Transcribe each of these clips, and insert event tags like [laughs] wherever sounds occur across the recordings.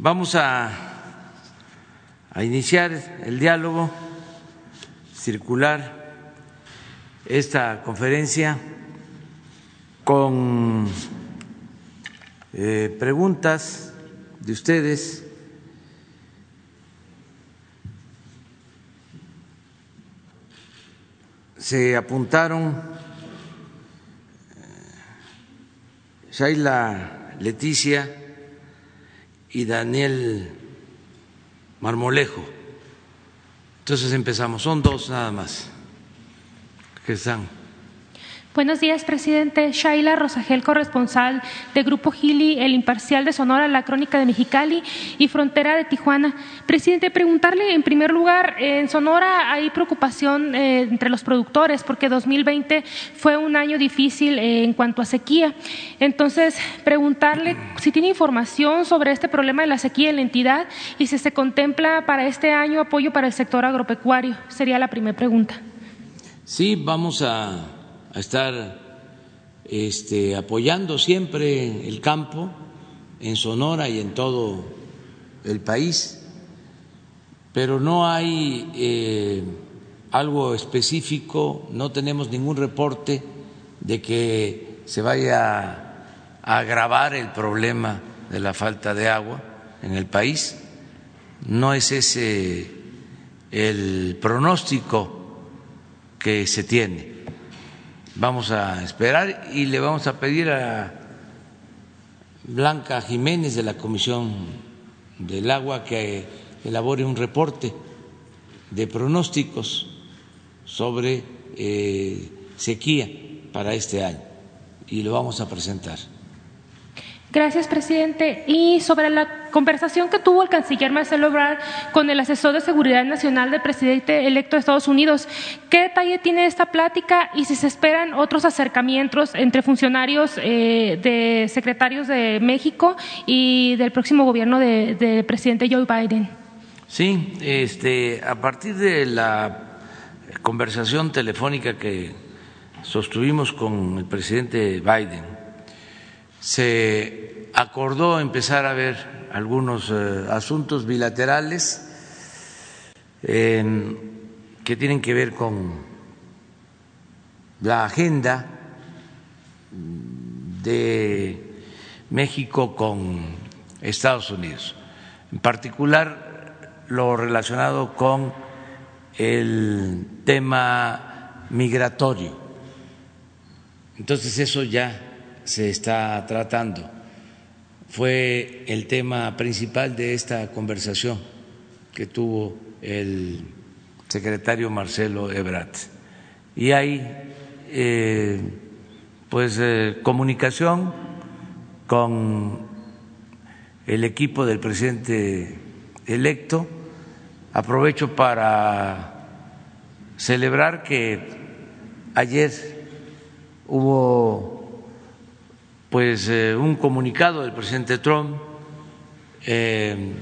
Vamos a, a iniciar el diálogo circular, esta conferencia con eh, preguntas de ustedes. Se apuntaron eh, Shaila Leticia y Daniel Marmolejo. Entonces empezamos, son dos nada más que están. Buenos días, presidente. Shaila Rosagel, corresponsal de Grupo Gili, El Imparcial de Sonora, La Crónica de Mexicali y Frontera de Tijuana. Presidente, preguntarle en primer lugar, en Sonora hay preocupación eh, entre los productores porque 2020 fue un año difícil eh, en cuanto a sequía. Entonces, preguntarle si tiene información sobre este problema de la sequía en la entidad y si se contempla para este año apoyo para el sector agropecuario. Sería la primera pregunta. Sí, vamos a a estar este, apoyando siempre el campo en Sonora y en todo el país, pero no hay eh, algo específico, no tenemos ningún reporte de que se vaya a agravar el problema de la falta de agua en el país. No es ese el pronóstico que se tiene Vamos a esperar y le vamos a pedir a Blanca Jiménez de la Comisión del Agua que elabore un reporte de pronósticos sobre eh, sequía para este año y lo vamos a presentar. Gracias, presidente. Y sobre la conversación que tuvo el canciller Marcelo Ebrard con el asesor de seguridad nacional del presidente electo de Estados Unidos, ¿qué detalle tiene esta plática y si se esperan otros acercamientos entre funcionarios eh, de secretarios de México y del próximo gobierno del presidente Joe Biden? Sí, este, a partir de la conversación telefónica que sostuvimos con el presidente Biden, se acordó empezar a ver algunos eh, asuntos bilaterales que tienen que ver con la agenda de México con Estados Unidos, en particular lo relacionado con el tema migratorio. Entonces eso ya se está tratando. Fue el tema principal de esta conversación que tuvo el secretario Marcelo Ebrat. Y hay eh, pues eh, comunicación con el equipo del presidente electo. Aprovecho para celebrar que ayer hubo pues eh, un comunicado del presidente Trump eh,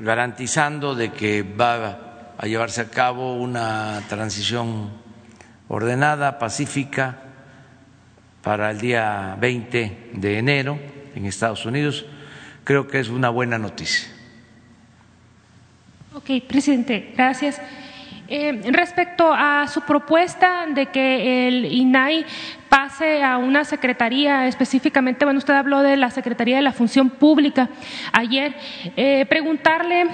garantizando de que va a llevarse a cabo una transición ordenada, pacífica, para el día 20 de enero en Estados Unidos. Creo que es una buena noticia. Ok, presidente, gracias. Eh, respecto a su propuesta de que el INAI pase a una secretaría específicamente, bueno, usted habló de la Secretaría de la Función Pública ayer, eh, preguntarle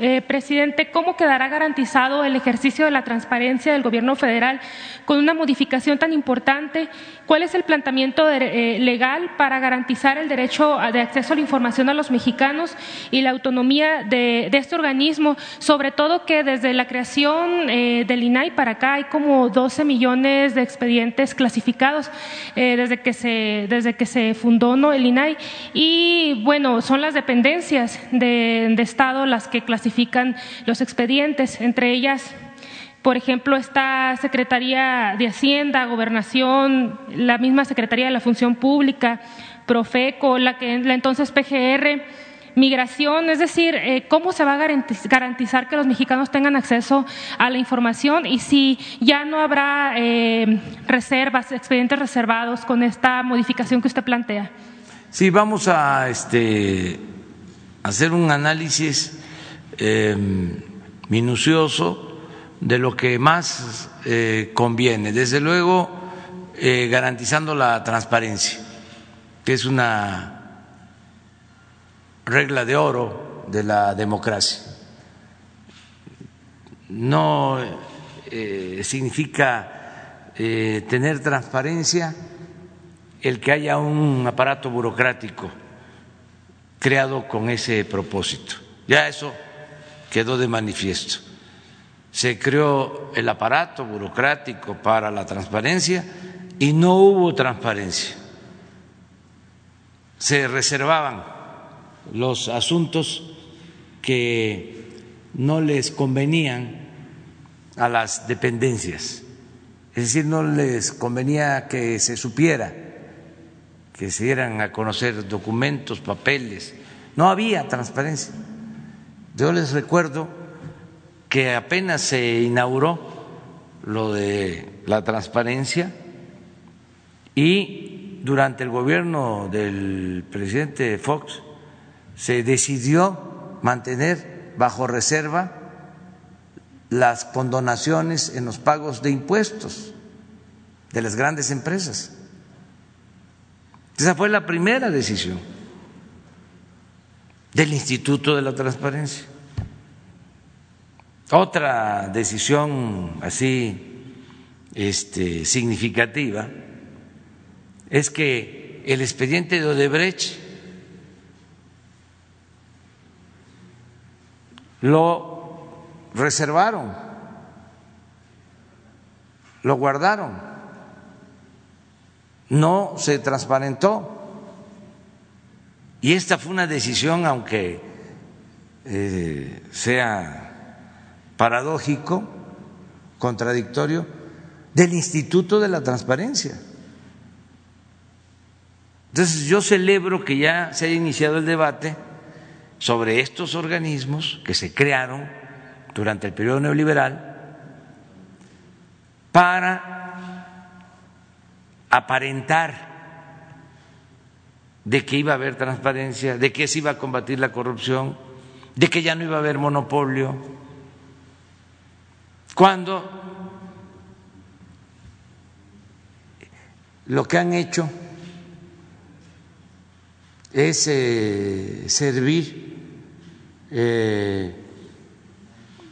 eh, presidente, ¿cómo quedará garantizado el ejercicio de la transparencia del Gobierno federal con una modificación tan importante? ¿Cuál es el planteamiento eh, legal para garantizar el derecho de acceso a la información a los mexicanos y la autonomía de, este organismo? Sobre todo que desde la creación eh, del INAI para acá hay como 12 millones de expedientes clasificados desde, que se, desde que se fundó ¿no? el INAI. Y bueno, son las dependencias de, de Estado las que clasifican los expedientes, entre ellas por ejemplo, esta Secretaría de Hacienda, Gobernación, la misma Secretaría de la Función Pública, Profeco, la, que, la entonces PGR, Migración, es decir, eh, cómo se va a garantizar que los mexicanos tengan acceso a la información y si ya no habrá eh, reservas, expedientes reservados con esta modificación que usted plantea. Sí, vamos a este, hacer un análisis em, minucioso de lo que más eh, conviene. Desde luego, eh, garantizando la transparencia, que es una regla de oro de la democracia. No eh, significa tener transparencia el que haya un aparato burocrático creado con ese propósito. Ya eso quedó de manifiesto. Se creó el aparato burocrático para la transparencia y no hubo transparencia. Se reservaban los asuntos que no les convenían a las dependencias, es decir, no les convenía que se supiera que se dieran a conocer documentos, papeles. No había transparencia. Yo les recuerdo que apenas se inauguró lo de la transparencia y durante el gobierno del presidente Fox se decidió mantener bajo reserva las condonaciones en los pagos de impuestos de las grandes empresas. Esa fue la primera decisión del Instituto de la Transparencia. Otra decisión así este, significativa es que el expediente de Odebrecht lo reservaron, lo guardaron no se transparentó. Y esta fue una decisión, aunque eh, sea paradójico, contradictorio, del Instituto de la Transparencia. Entonces yo celebro que ya se haya iniciado el debate sobre estos organismos que se crearon durante el periodo neoliberal para aparentar de que iba a haber transparencia, de que se iba a combatir la corrupción, de que ya no iba a haber monopolio, cuando lo que han hecho es eh, servir eh,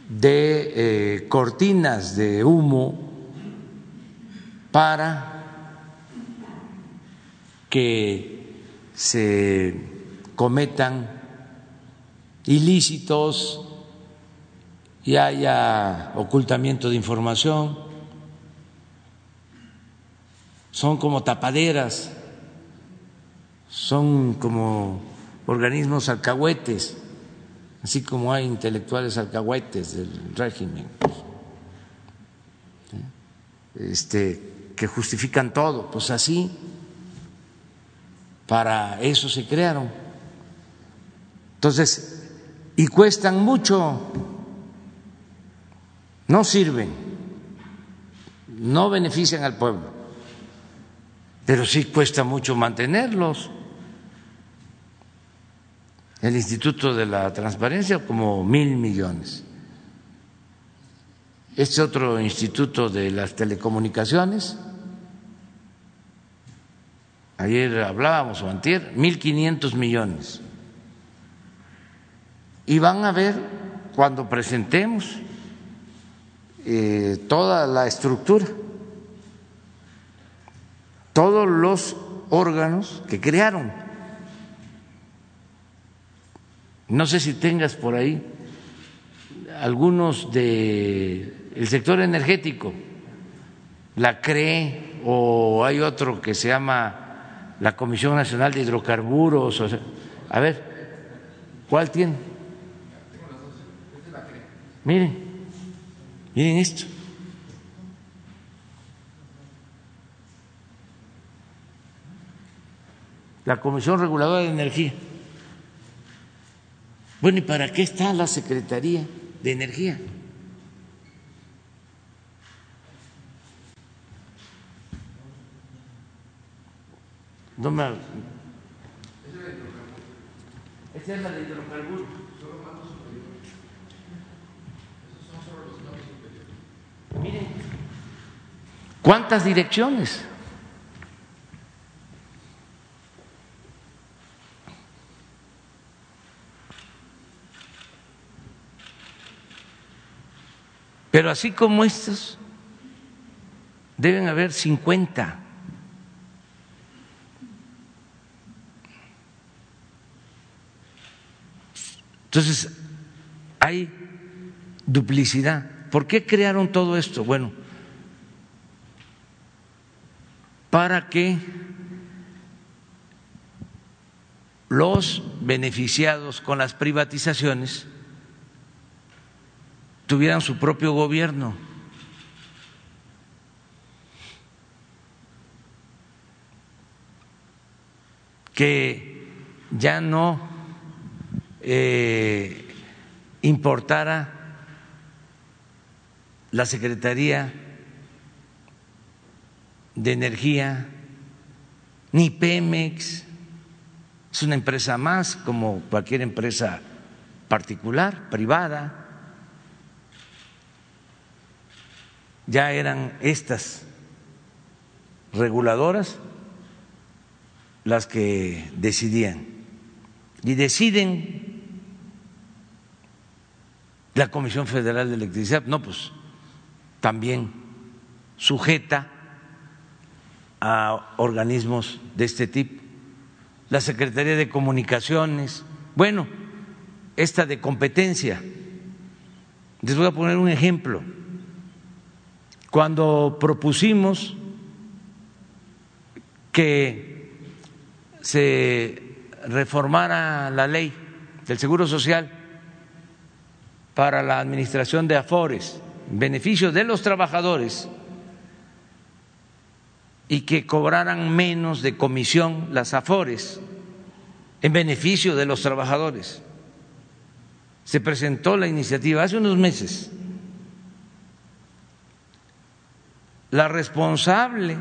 de eh, cortinas de humo para que se cometan ilícitos y haya ocultamiento de información. Son como tapaderas, son como organismos alcahuetes, así como hay intelectuales alcahuetes del régimen, este, que justifican todo, pues así para eso se crearon. Entonces, y cuestan mucho, no sirven, no benefician al pueblo, pero sí cuesta mucho mantenerlos. El Instituto de la Transparencia como mil millones. Este otro instituto de las telecomunicaciones ayer hablábamos o antier, 1.500 millones. Y van a ver cuando presentemos eh, toda la estructura, todos los órganos que crearon. No sé si tengas por ahí algunos del el sector energético, la CRE o hay otro que se llama la Comisión Nacional de Hidrocarburos. a ver, ¿cuál tiene? Miren, miren esto. La Comisión Reguladora de Energía. Bueno, ¿y para qué está la Secretaría de Energía? No me Esta es la de hidrocarburos. Miren, ¿cuántas direcciones? Pero así como estos, deben haber 50. Entonces, hay duplicidad. ¿Por qué crearon todo esto? Bueno, para que los beneficiados con las privatizaciones tuvieran su propio gobierno. que ya no eh, importara la Secretaría de Energía, ni Pemex, es una empresa más como cualquier empresa particular, privada. Ya eran estas reguladoras las que decidían. Y deciden la Comisión Federal de Electricidad, no, pues también sujeta a organismos de este tipo. La Secretaría de Comunicaciones, bueno, esta de competencia. Les voy a poner un ejemplo. Cuando propusimos que se reformara la ley del Seguro Social para la administración de afores, en beneficio de los trabajadores y que cobraran menos de comisión las afores en beneficio de los trabajadores. Se presentó la iniciativa hace unos meses. La responsable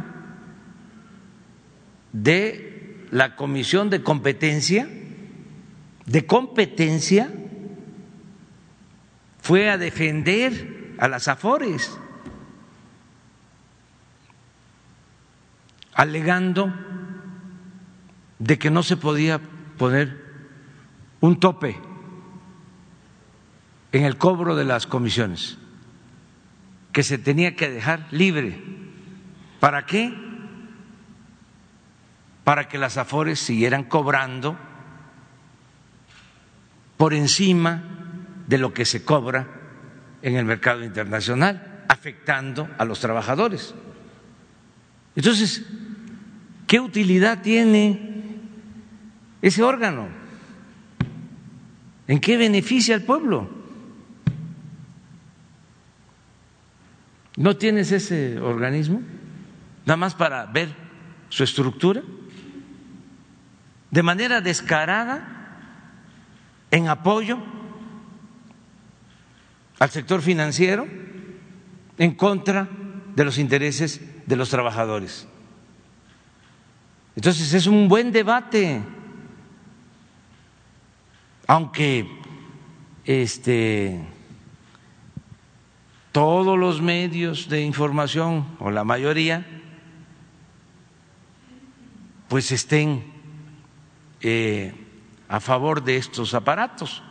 de la Comisión de Competencia, de competencia, fue a defender a las AFORES, alegando de que no se podía poner un tope en el cobro de las comisiones, que se tenía que dejar libre. ¿Para qué? para que las afores siguieran cobrando por encima de lo que se cobra en el mercado internacional, afectando a los trabajadores. Entonces, ¿qué utilidad tiene ese órgano? ¿En qué beneficia al pueblo? ¿No tienes ese organismo? Nada más para ver su estructura de manera descarada en apoyo al sector financiero en contra de los intereses de los trabajadores. Entonces es un buen debate, aunque este todos los medios de información o la mayoría pues estén eh, a favor de estos aparatos,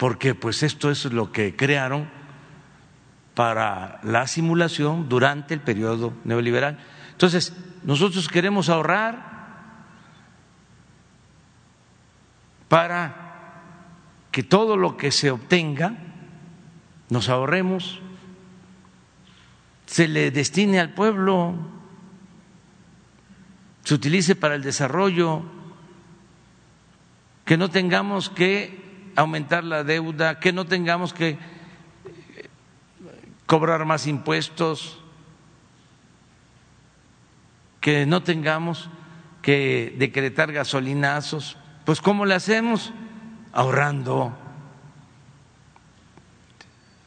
porque pues esto es lo que crearon para la simulación durante el periodo neoliberal. Entonces, nosotros queremos ahorrar para que todo lo que se obtenga nos ahorremos, se le destine al pueblo se utilice para el desarrollo, que no tengamos que aumentar la deuda, que no tengamos que eh, cobrar más impuestos, que no tengamos que decretar gasolinazos. Pues ¿cómo le hacemos? Ahorrando,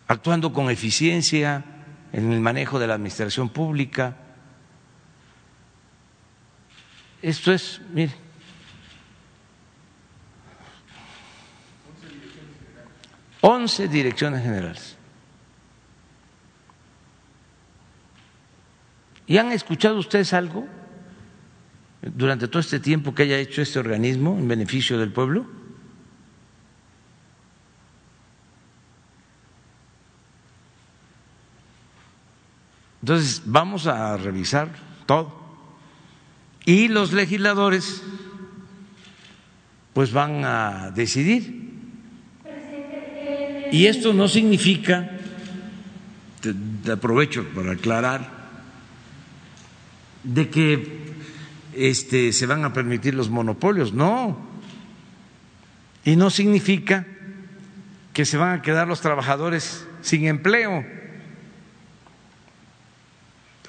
actuando con eficiencia en el manejo de la administración pública. Esto es, mire, 11 direcciones generales. ¿Y han escuchado ustedes algo durante todo este tiempo que haya hecho este organismo en beneficio del pueblo? Entonces, vamos a revisar todo. Y los legisladores, pues van a decidir. Y esto no significa, te, aprovecho para aclarar, de que este, se van a permitir los monopolios, no. Y no significa que se van a quedar los trabajadores sin empleo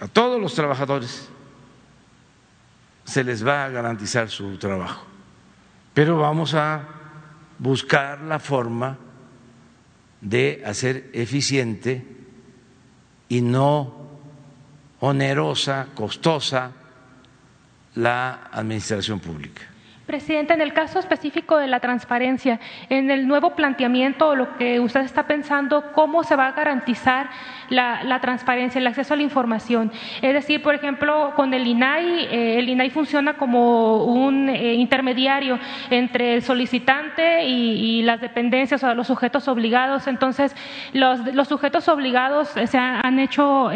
a todos los trabajadores se les va a garantizar su trabajo, pero vamos a buscar la forma de hacer eficiente y no onerosa, costosa la administración pública. Presidente, en el caso específico de la transparencia, en el nuevo planteamiento lo que usted está pensando, ¿cómo se va a garantizar la, transparencia, el acceso a la información? Es decir, por ejemplo, con el INAI, eh, el INAI funciona como un eh, intermediario entre el solicitante y, las dependencias o los sujetos obligados. Entonces, los, sujetos obligados eh, se han, hecho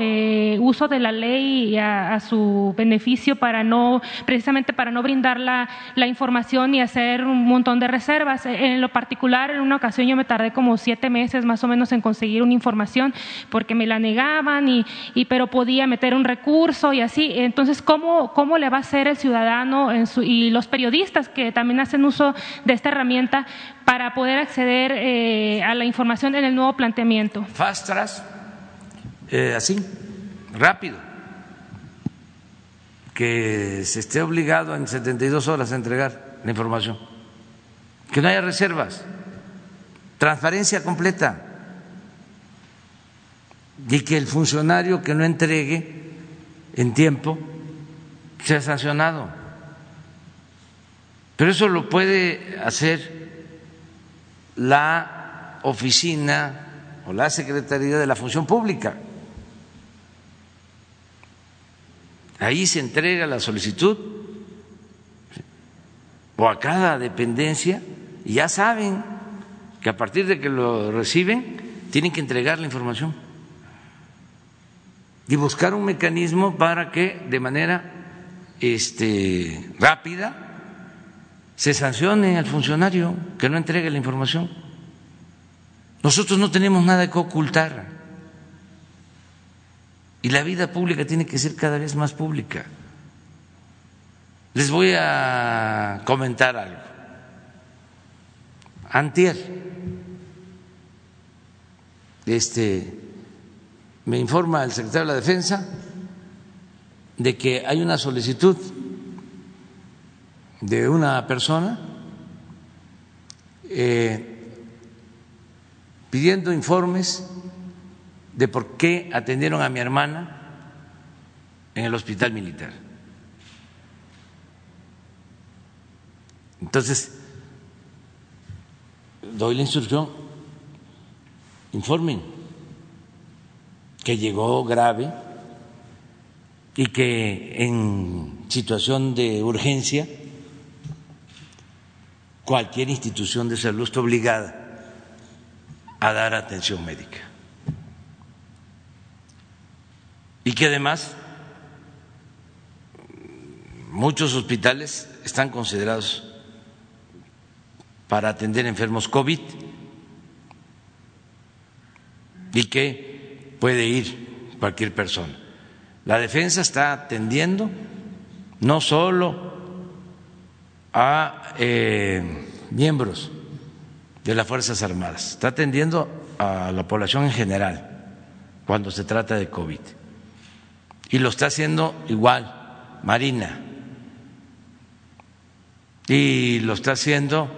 uso de la ley a, su beneficio para no, precisamente para no brindar la, la información información y hacer un montón de reservas. En lo particular, en una ocasión yo me tardé como siete meses más o menos en conseguir una información porque me la negaban y, pero podía meter un recurso y así. Entonces, ¿cómo, cómo le va a hacer el ciudadano y los periodistas que también hacen uso de esta herramienta para poder acceder eh, a la información en el nuevo planteamiento? Fast eh, así, rápido que se esté obligado en 72 horas a entregar la información, que no haya reservas, transparencia completa y que el funcionario que no entregue en tiempo sea sancionado. Pero eso lo puede hacer la oficina o la Secretaría de la Función Pública. Ahí se entrega la solicitud o a cada dependencia y ya saben que a partir de que lo reciben tienen que entregar la información y buscar un mecanismo para que de manera este, rápida se sancione al funcionario que no entregue la información. Nosotros no tenemos nada que ocultar. Y la vida pública tiene que ser cada vez más pública. Les voy a comentar algo. Antier, este, me informa el secretario de la Defensa de que hay una solicitud de una persona eh, pidiendo informes de por qué atendieron a mi hermana en el hospital militar. Entonces, doy la instrucción, informen que llegó grave y que en situación de urgencia cualquier institución de salud está obligada a dar atención médica. Y que además muchos hospitales están considerados para atender enfermos COVID. Y que puede ir cualquier persona. La defensa está atendiendo no solo a eh, miembros de las Fuerzas Armadas, está atendiendo a la población en general cuando se trata de COVID y lo está haciendo igual Marina y lo está haciendo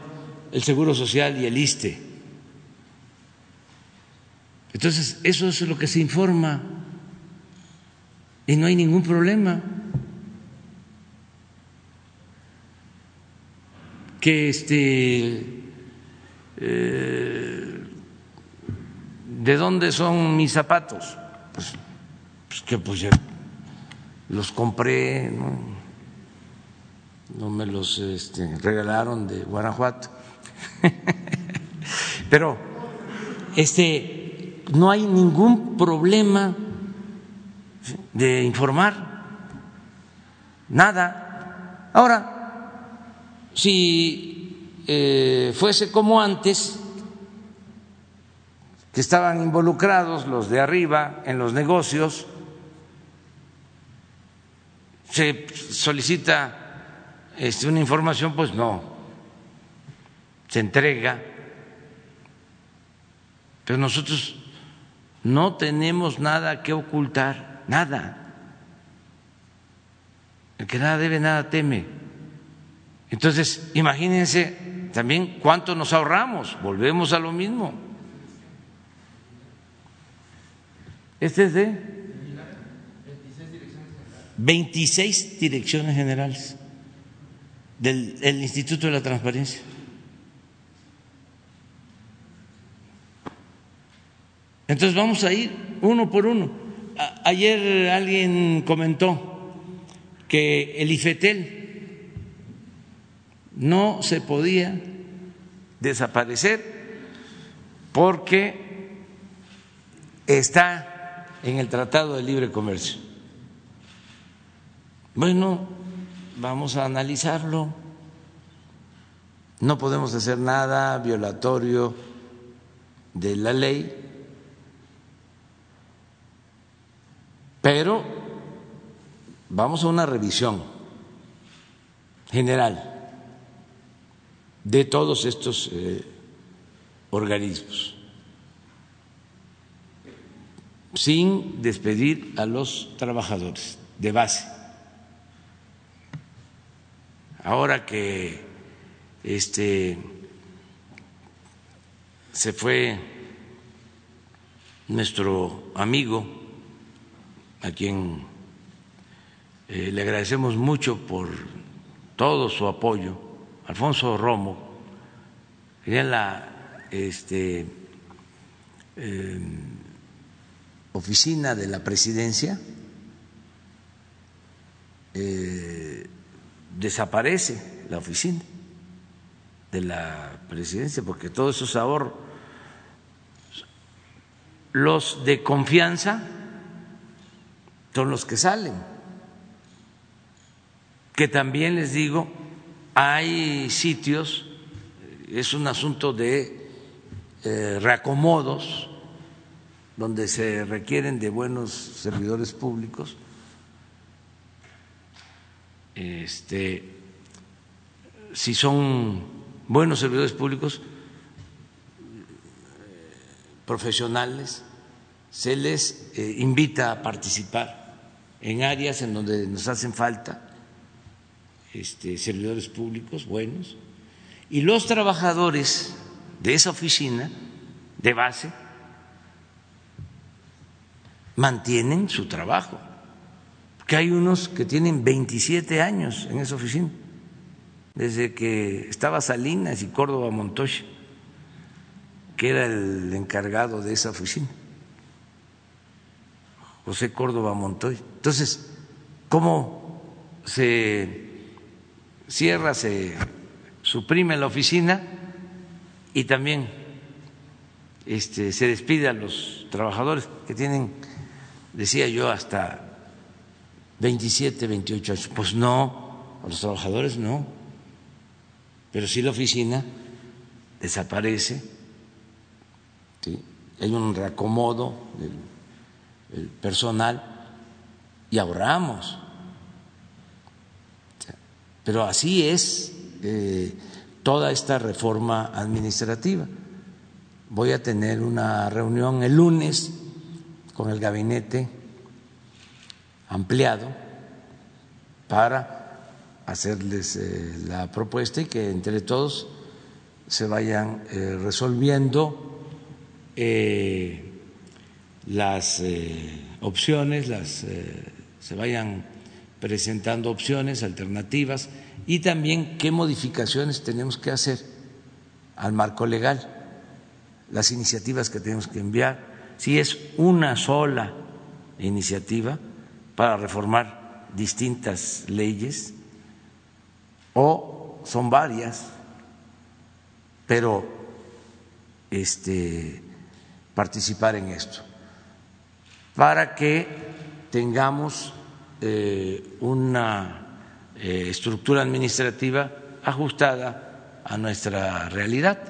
el Seguro Social y el ISTE. Entonces, eso es lo que se informa y no hay ningún problema. Que este eh, ¿de dónde son mis zapatos? Pues, pues que pues los compré, no, me los este, regalaron de Guanajuato. [laughs] Pero este no hay ningún problema de informar nada. Ahora, si eh, fuese como antes, que estaban involucrados los de arriba en los negocios, se solicita este, una información, pues no, se entrega, pero nosotros no tenemos nada que ocultar, nada. El que nada debe, nada teme. Entonces, imagínense también cuánto nos ahorramos, volvemos a lo mismo. Este es de 26 direcciones generales del Instituto de la Transparencia. Entonces vamos a ir uno por uno. ayer alguien comentó que el IFETEL no se podía desaparecer porque está en el Tratado de Libre Comercio. Bueno, vamos a analizarlo. No podemos hacer nada violatorio de la ley, pero vamos a una revisión general de todos estos eh, organismos, sin despedir a los trabajadores de base ahora que este se fue nuestro amigo, a quien eh, le agradecemos mucho por todo su apoyo, Alfonso Romo, en la este, em, oficina de la presidencia. Eh, desaparece la oficina de la presidencia, porque todos esos ahorros, los de confianza son los que salen, que también les digo, hay sitios, es un asunto de eh, reacomodos, donde se requieren de buenos servidores públicos, este, si son buenos servidores públicos, profesionales, se les eh, invita a participar en áreas en donde nos hacen falta este, servidores públicos buenos. Y los trabajadores de esa oficina de base mantienen su trabajo que hay unos que tienen 27 años en esa oficina, desde que estaba Salinas y Córdoba Montoya, que era el encargado de esa oficina, José Córdoba Montoya. Entonces, ¿cómo se cierra, se suprime la oficina y también este, se despide a los trabajadores que tienen, decía yo, hasta 27, 28 años. Pues no, a los trabajadores no, pero sí la oficina desaparece, hay un reacomodo del, personal y ahorramos. Pero así es eh, toda esta reforma administrativa. Voy a tener una reunión el lunes con el gabinete ampliado para hacerles eh, la propuesta y que entre todos se vayan eh, resolviendo eh, las opciones, las, se vayan presentando opciones, alternativas y también qué modificaciones tenemos que hacer al marco legal, las iniciativas que tenemos que enviar. Si es una sola iniciativa para reformar distintas leyes o son varias, pero este, participar en esto, para que tengamos eh, una eh, estructura administrativa ajustada a nuestra realidad,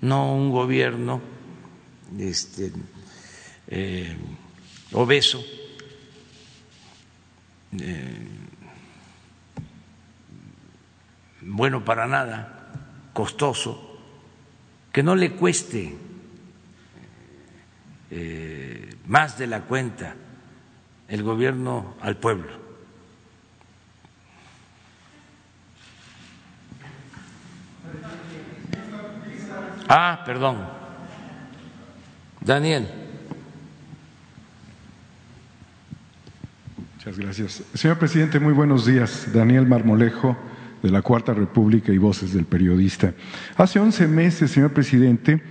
no un gobierno este, eh, obeso, bueno para nada, costoso, que no le cueste eh, más de la cuenta el gobierno al pueblo. Ah, perdón. Daniel. Muchas gracias. Señor presidente, muy buenos días. Daniel Marmolejo de la Cuarta República y Voces del Periodista. Hace 11 meses, señor presidente,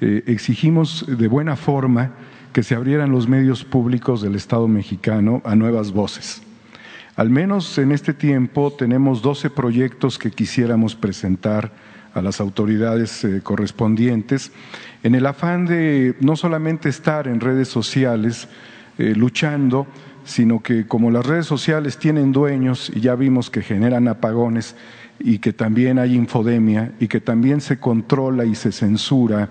eh, exigimos de buena forma que se abrieran los medios públicos del Estado mexicano a nuevas voces. Al menos en este tiempo tenemos 12 proyectos que quisiéramos presentar a las autoridades eh, correspondientes en el afán de no solamente estar en redes sociales eh, luchando, sino que como las redes sociales tienen dueños y ya vimos que generan apagones y que también hay infodemia y que también se controla y se censura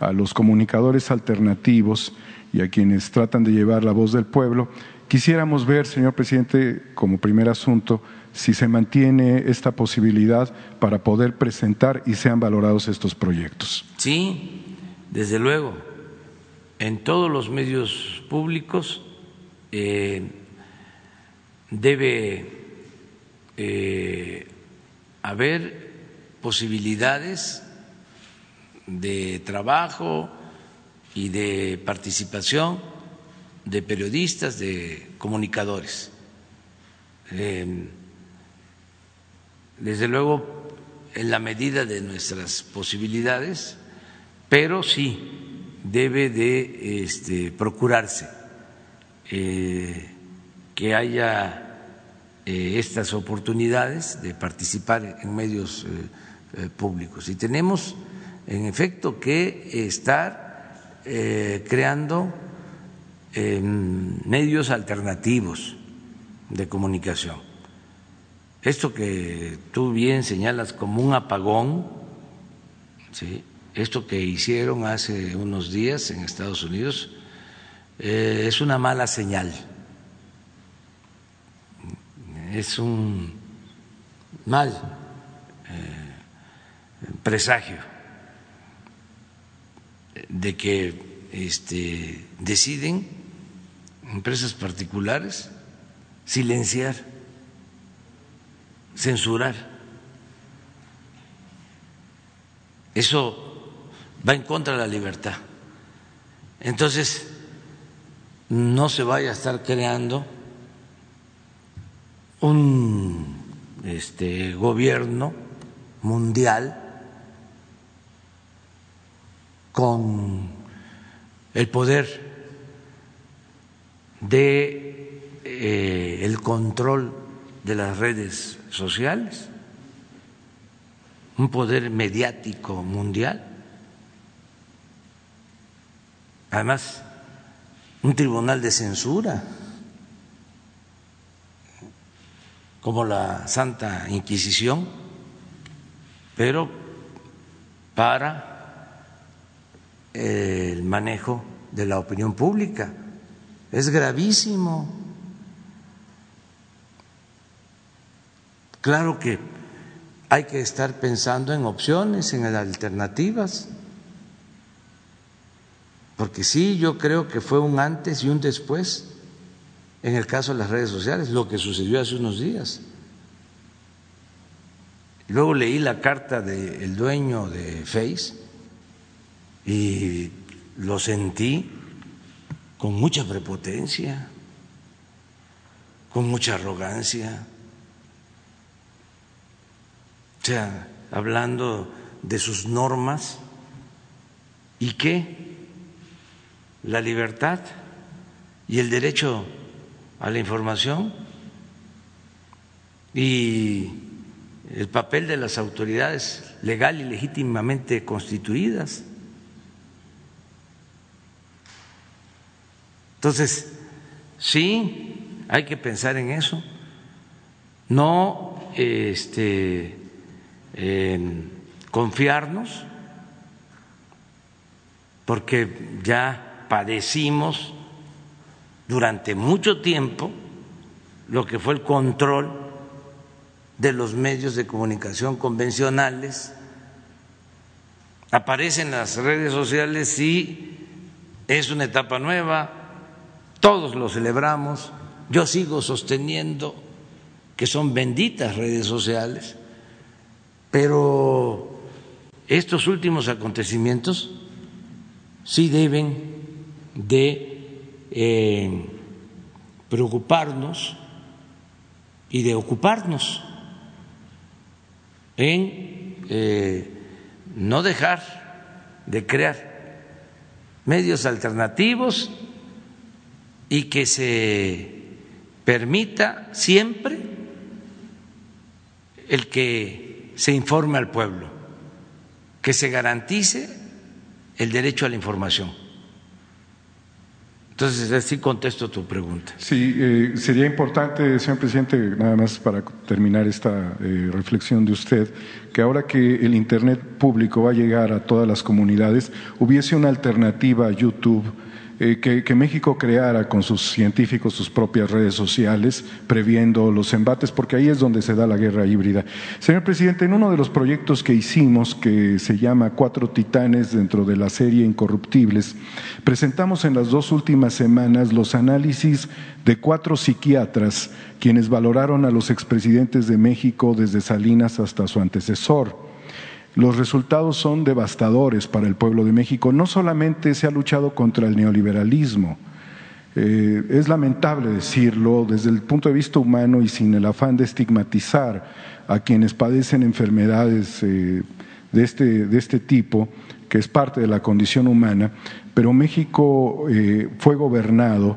a los comunicadores alternativos y a quienes tratan de llevar la voz del pueblo, quisiéramos ver, señor presidente, como primer asunto, si se mantiene esta posibilidad para poder presentar y sean valorados estos proyectos. Sí, desde luego, en todos los medios públicos eh, debe eh, haber posibilidades de trabajo y de participación de periodistas, de comunicadores. Eh, desde luego, en la medida de nuestras posibilidades, pero sí debe de este, procurarse eh, que haya eh, estas oportunidades de participar en medios eh, públicos. Y tenemos, en efecto, que estar creando medios alternativos de comunicación. Esto que tú bien señalas como un apagón, esto que hicieron hace unos días en Estados Unidos, eh, es una mala señal, es un mal eh, presagio de que este, deciden empresas particulares silenciar, censurar. Eso va en contra de la libertad. Entonces, no se vaya a estar creando un este, gobierno mundial con el poder de eh, el control de las redes sociales, un poder mediático mundial. Además, un tribunal de censura, como la Santa Inquisición, pero para el manejo de la opinión pública. Es gravísimo. Claro que hay que estar pensando en opciones, en alternativas porque sí, yo creo que fue un antes y un después en el caso de las redes sociales, lo que sucedió hace unos días. Luego leí la carta del dueño de Face y lo sentí con mucha prepotencia, con mucha arrogancia, o sea, hablando de sus normas. Y qué la libertad y el derecho a la información y el papel de las autoridades legal y legítimamente constituidas. Entonces, sí, hay que pensar en eso, no este, confiarnos, porque ya padecimos durante mucho tiempo lo que fue el control de los medios de comunicación convencionales, aparecen las redes sociales y es una etapa nueva, todos lo celebramos, yo sigo sosteniendo que son benditas redes sociales, pero estos últimos acontecimientos sí deben de eh, preocuparnos y de ocuparnos en eh, no dejar de crear medios alternativos y que se permita siempre el que se informe al pueblo, que se garantice el derecho a la información. Entonces, así contesto tu pregunta. Sí, eh, sería importante, señor presidente, nada más para terminar esta eh, reflexión de usted, que ahora que el Internet público va a llegar a todas las comunidades, hubiese una alternativa a YouTube eh, que, México creara con sus científicos sus propias redes sociales, previendo los embates, porque ahí es donde se da la guerra híbrida. Señor presidente, en uno de los proyectos que hicimos, que se llama Cuatro Titanes dentro de la serie Incorruptibles, presentamos en las dos últimas semanas los análisis de cuatro psiquiatras quienes valoraron a los expresidentes de México desde Salinas hasta su antecesor. Los resultados son devastadores para el pueblo de México. No solamente se ha luchado contra el neoliberalismo, eh, es lamentable decirlo desde el punto de vista humano y sin el afán de estigmatizar a quienes padecen enfermedades eh, de, este, de, este, tipo, que es parte de la condición humana, pero México eh, fue gobernado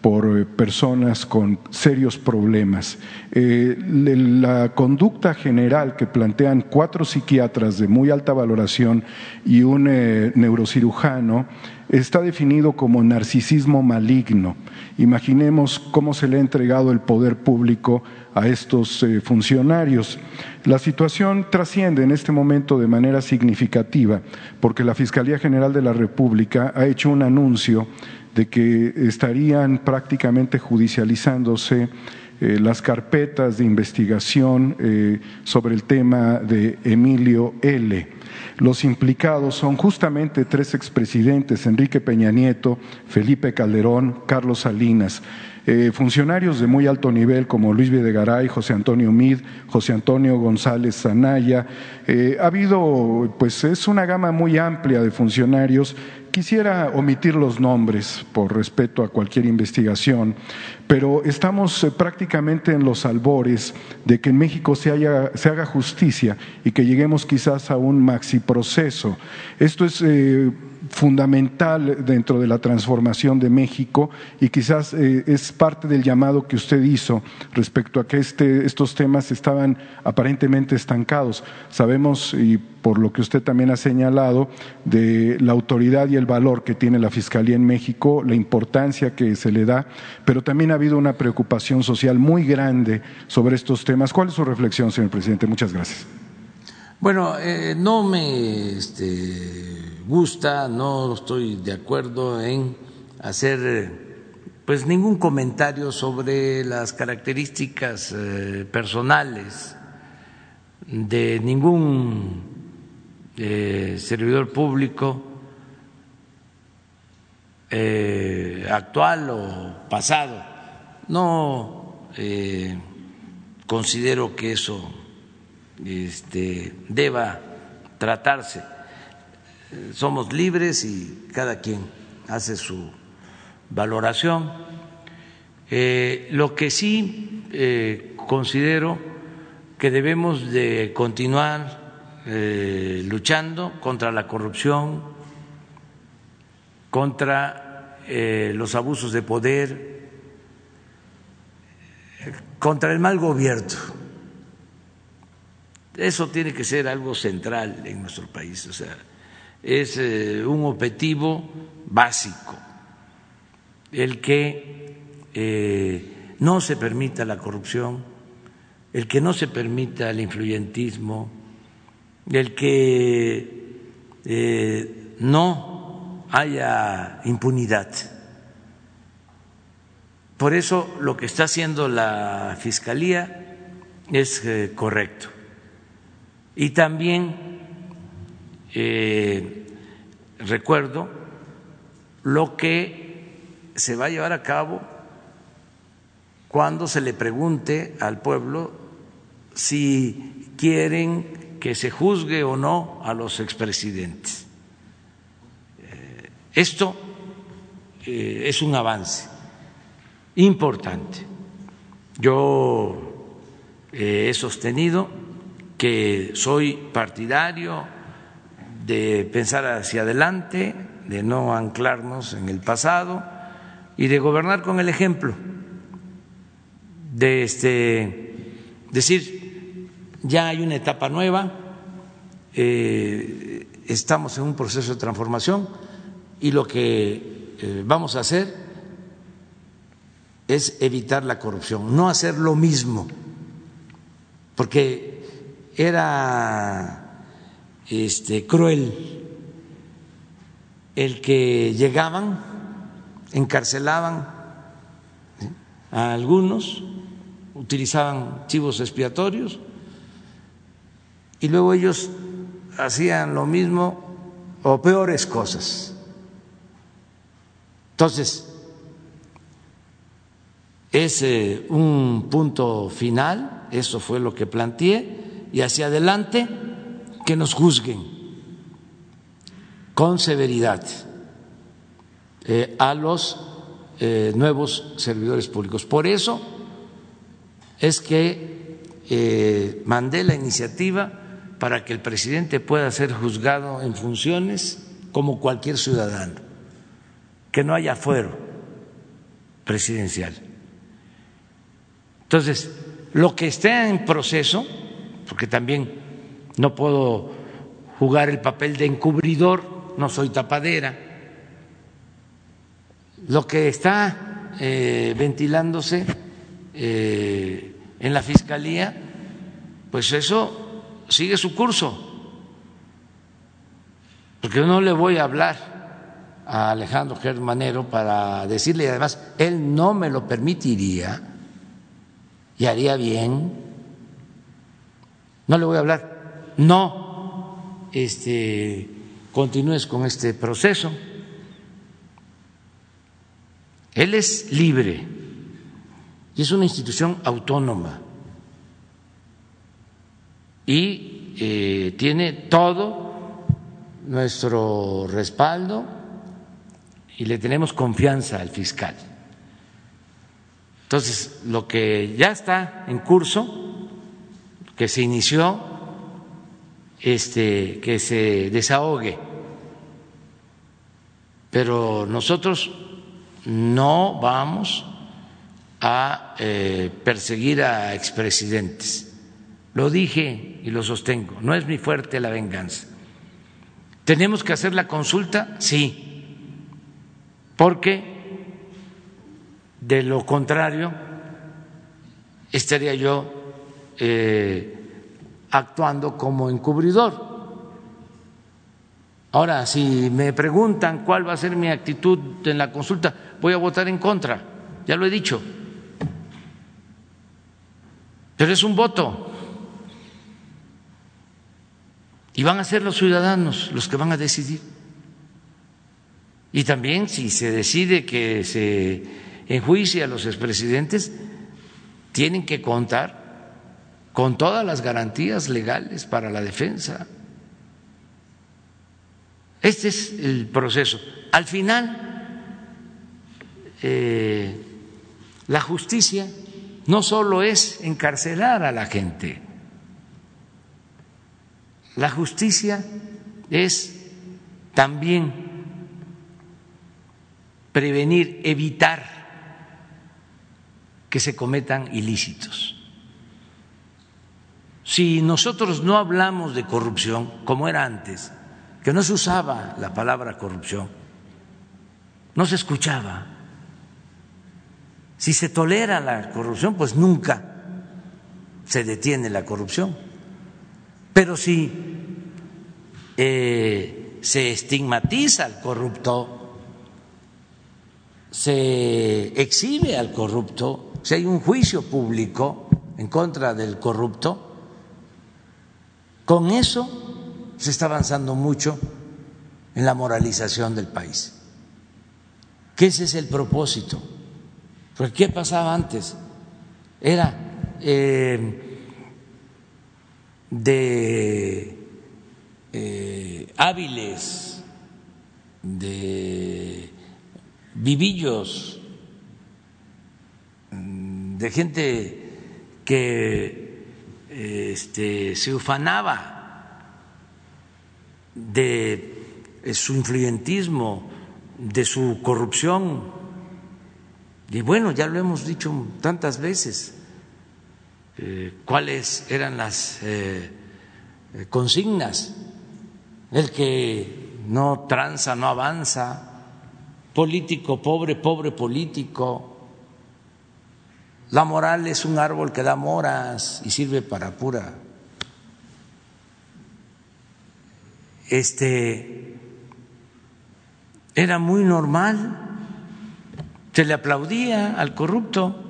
por eh, personas con serios problemas. Eh, la conducta general que plantean cuatro psiquiatras de muy alta valoración y un eh, neurocirujano está definido como narcisismo maligno. Imaginemos cómo se le ha entregado el poder público a estos funcionarios. La situación trasciende en este momento de manera significativa porque la Fiscalía General de la República ha hecho un anuncio de que estarían prácticamente judicializándose eh, las carpetas de investigación eh, sobre el tema de Emilio L. Los implicados son justamente tres expresidentes, Enrique Peña Nieto, Felipe Calderón, Carlos Salinas. Eh, funcionarios de muy alto nivel como Luis Videgaray, José Antonio Mid, José Antonio González Zanaya. ha habido, pues es una gama muy amplia de funcionarios Quisiera omitir los nombres por respeto a cualquier investigación, pero estamos eh, prácticamente en los albores de que en México se, haga justicia y que lleguemos quizás a un maxi proceso. Esto es eh, fundamental dentro de la transformación de México y quizás eh, es parte del llamado que usted hizo respecto a que este, estos temas estaban aparentemente estancados. Sabemos, y por lo que usted también ha señalado, de la autoridad y el valor que tiene la Fiscalía en México, la importancia que se le da, pero también ha habido una preocupación social muy grande sobre estos temas. ¿Cuál es su reflexión, señor presidente? Muchas gracias. Bueno, eh, no me este, gusta, no estoy de acuerdo en hacer pues ningún comentario sobre las características eh, personales de ningún eh, servidor público actual o pasado. No considero que eso este, deba tratarse. Somos libres y cada quien hace su valoración. Eh, lo que sí eh, considero que debemos de continuar eh, luchando contra la corrupción, contra los abusos de poder, contra el mal gobierno. Eso tiene que ser algo central en nuestro país, o sea, es eh, un objetivo básico el que eh, no se permita la corrupción, el que no se permita el influyentismo, el que eh, no haya impunidad. Por eso lo que está haciendo la Fiscalía es correcto. Y también eh, recuerdo lo que se va a llevar a cabo cuando se le pregunte al pueblo si quieren que se juzgue o no a los expresidentes. Eh, esto eh, es un avance importante. Yo he sostenido que soy partidario de pensar hacia adelante, de no anclarnos en el pasado y de gobernar con el ejemplo, de este, decir, ya hay una etapa nueva, eh, estamos en un proceso de transformación y lo que eh, vamos a hacer es evitar la corrupción, no hacer lo mismo, porque era este, cruel el que llegaban, encarcelaban a algunos, utilizaban chivos expiatorios y luego ellos hacían lo mismo o peores cosas. Entonces, es un punto final, eso fue lo que planteé y hacia adelante que nos juzguen con severidad eh, a los eh, nuevos servidores públicos. Por eso es que eh, mandé la iniciativa para que el presidente pueda ser juzgado en funciones como cualquier ciudadano, que no haya fuero presidencial. Entonces, lo que esté en proceso porque también no puedo jugar el papel de encubridor, no soy tapadera. Lo que está eh, ventilándose eh, en la Fiscalía, pues eso sigue su curso. Porque yo no le voy a hablar a Alejandro Germanero para decirle, además, él no me lo permitiría y haría bien no le voy a hablar, no este, continúes con este proceso. Él es libre y es una institución autónoma y eh, tiene todo nuestro respaldo y le tenemos confianza al fiscal. Entonces, lo que ya está en curso que se inició, este, que se desahogue. Pero nosotros no vamos a eh, perseguir a expresidentes. Lo dije y lo sostengo, no es mi fuerte la venganza. ¿Tenemos que hacer la consulta? Sí, porque de lo contrario estaría yo eh, actuando como encubridor. Ahora, si me preguntan cuál va a ser mi actitud en la consulta, voy a votar en contra, ya lo he dicho. Pero es un voto. Y van a ser los ciudadanos los que van a decidir. Y también si se decide que se enjuicie a los expresidentes, tienen que contar con todas las garantías legales para la defensa. Este es el proceso. Al final, eh, la justicia no solo es encarcelar a la gente, la justicia es también prevenir, evitar que se cometan ilícitos. Si nosotros no hablamos de corrupción, como era antes, que no se usaba la palabra corrupción, no se escuchaba. Si se tolera la corrupción, pues nunca se detiene la corrupción. Pero si eh, se estigmatiza al corrupto, se exhibe al corrupto, si hay un juicio público en contra del corrupto, con eso se está avanzando mucho en la moralización del país. Que ese es el propósito. Porque ¿qué pasaba antes? Era eh, de eh, hábiles, de vivillos, de gente que este, se ufanaba de su influyentismo, de su corrupción. Y bueno, ya lo hemos dicho tantas veces, eh, cuáles eran las eh, consignas. El que no tranza, no avanza, político pobre, pobre político, la moral es un árbol que da moras y sirve para pura. Este era muy normal, se le aplaudía al corrupto,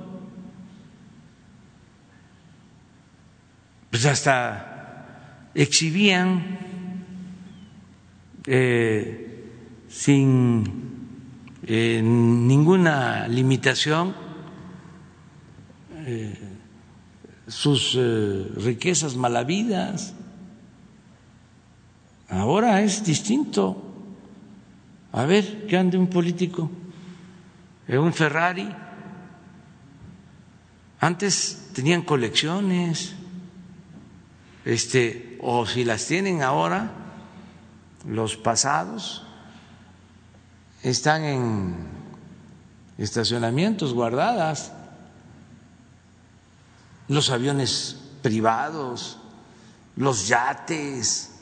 pues hasta exhibían eh, sin eh, ninguna limitación eh, sus eh, riquezas malavidas. Ahora es distinto. A ver, ¿qué ande un político? en un Ferrari. Antes tenían colecciones, este, o si las tienen ahora, los pasados están en estacionamientos guardadas los aviones privados, los yates.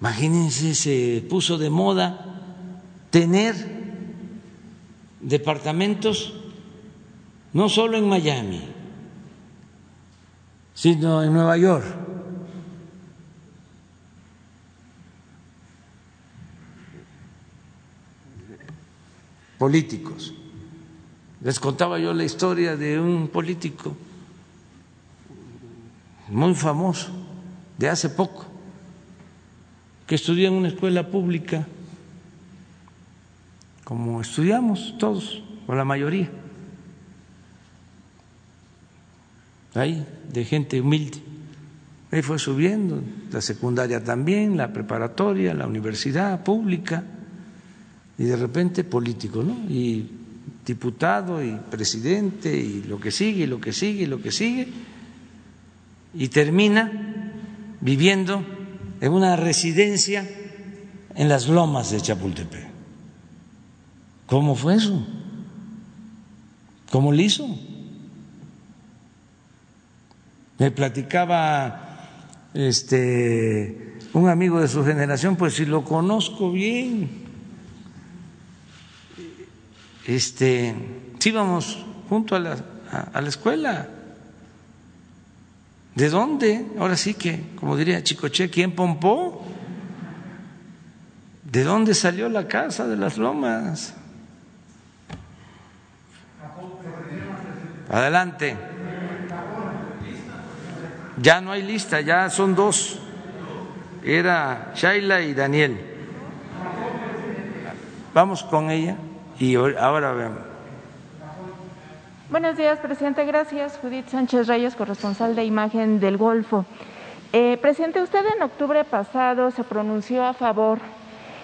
Imagínense, se puso de moda tener departamentos no solo en Miami, sino en Nueva York. Políticos. Les contaba yo la historia de un político muy famoso de hace poco, que estudió en una escuela pública, como estudiamos todos, o la mayoría, ahí, de gente humilde. Ahí fue subiendo, la secundaria también, la preparatoria, la universidad pública, y de repente político, ¿no? Y diputado y presidente y lo que sigue, y lo que sigue, y lo que sigue y termina viviendo en una residencia en las lomas de Chapultepec. ¿Cómo fue eso? ¿Cómo lo hizo? Me platicaba este un amigo de su generación, pues si lo conozco bien, este, íbamos junto a la, a la escuela ¿De dónde? Ahora sí que, como diría Chicoche, ¿quién pompó? ¿De dónde salió la casa de las lomas? Adelante. Ya no hay lista, ya son dos. Era Shaila y Daniel. Vamos con ella y ahora vemos. Buenos días, presidente. Gracias. Judith Sánchez Reyes, corresponsal de imagen del Golfo. Eh, presidente, usted en octubre pasado se pronunció a favor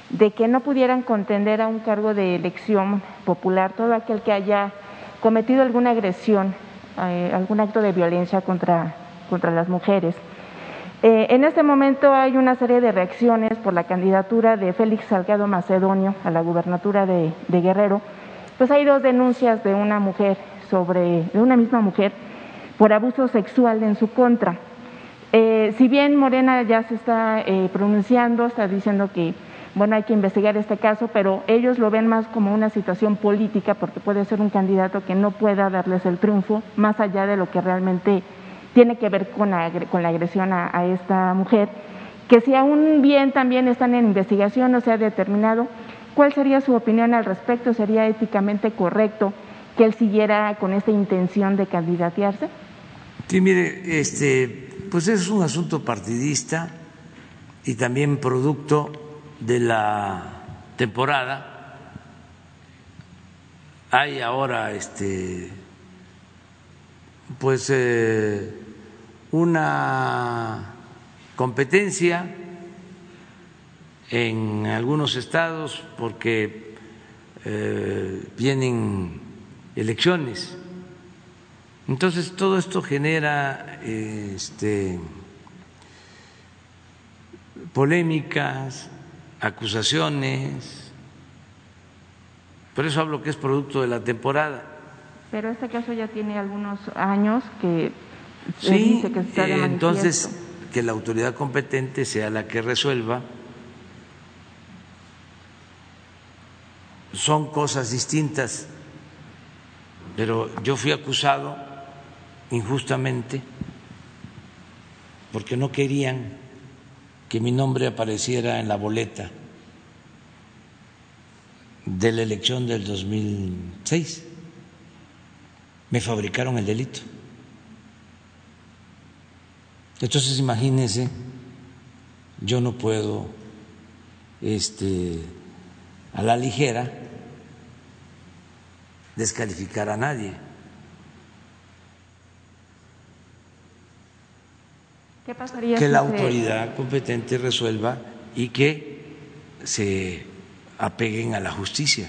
de que no pudieran contender a un cargo de elección popular todo aquel que haya cometido alguna agresión, eh, algún acto de violencia contra, contra las mujeres. Eh, en este momento hay una serie de reacciones por la candidatura de Félix Salgado Macedonio a la gubernatura de, Guerrero. Pues hay dos denuncias de una mujer sobre, de una misma mujer, por abuso sexual en su contra. Eh, si bien Morena ya se está eh, pronunciando, está diciendo que bueno, hay que investigar este caso, pero ellos lo ven más como una situación política porque puede ser un candidato que no pueda darles el triunfo más allá de lo que realmente tiene que ver con la, con la agresión a, esta mujer, que si aún bien también están en investigación, no se ha determinado, ¿cuál sería su opinión al respecto? ¿Sería éticamente correcto que él siguiera con esta intención de candidatearse? Sí, mire, este, pues es un asunto partidista y también producto de la temporada. Hay ahora este pues eh, una competencia en algunos estados porque eh, vienen elecciones. Entonces todo esto genera este, polémicas, acusaciones. Por eso hablo que es producto de la temporada. Pero este caso ya tiene algunos años que Sí, eh, entonces que la autoridad competente sea la que resuelva. Son cosas distintas, pero yo fui acusado injustamente porque no querían que mi nombre apareciera en la boleta de la elección del 2006. Me fabricaron el delito. Entonces imagínense, yo no puedo este, a la ligera descalificar a nadie. ¿Qué pasaría que la autoridad competente resuelva y que se apeguen a la justicia.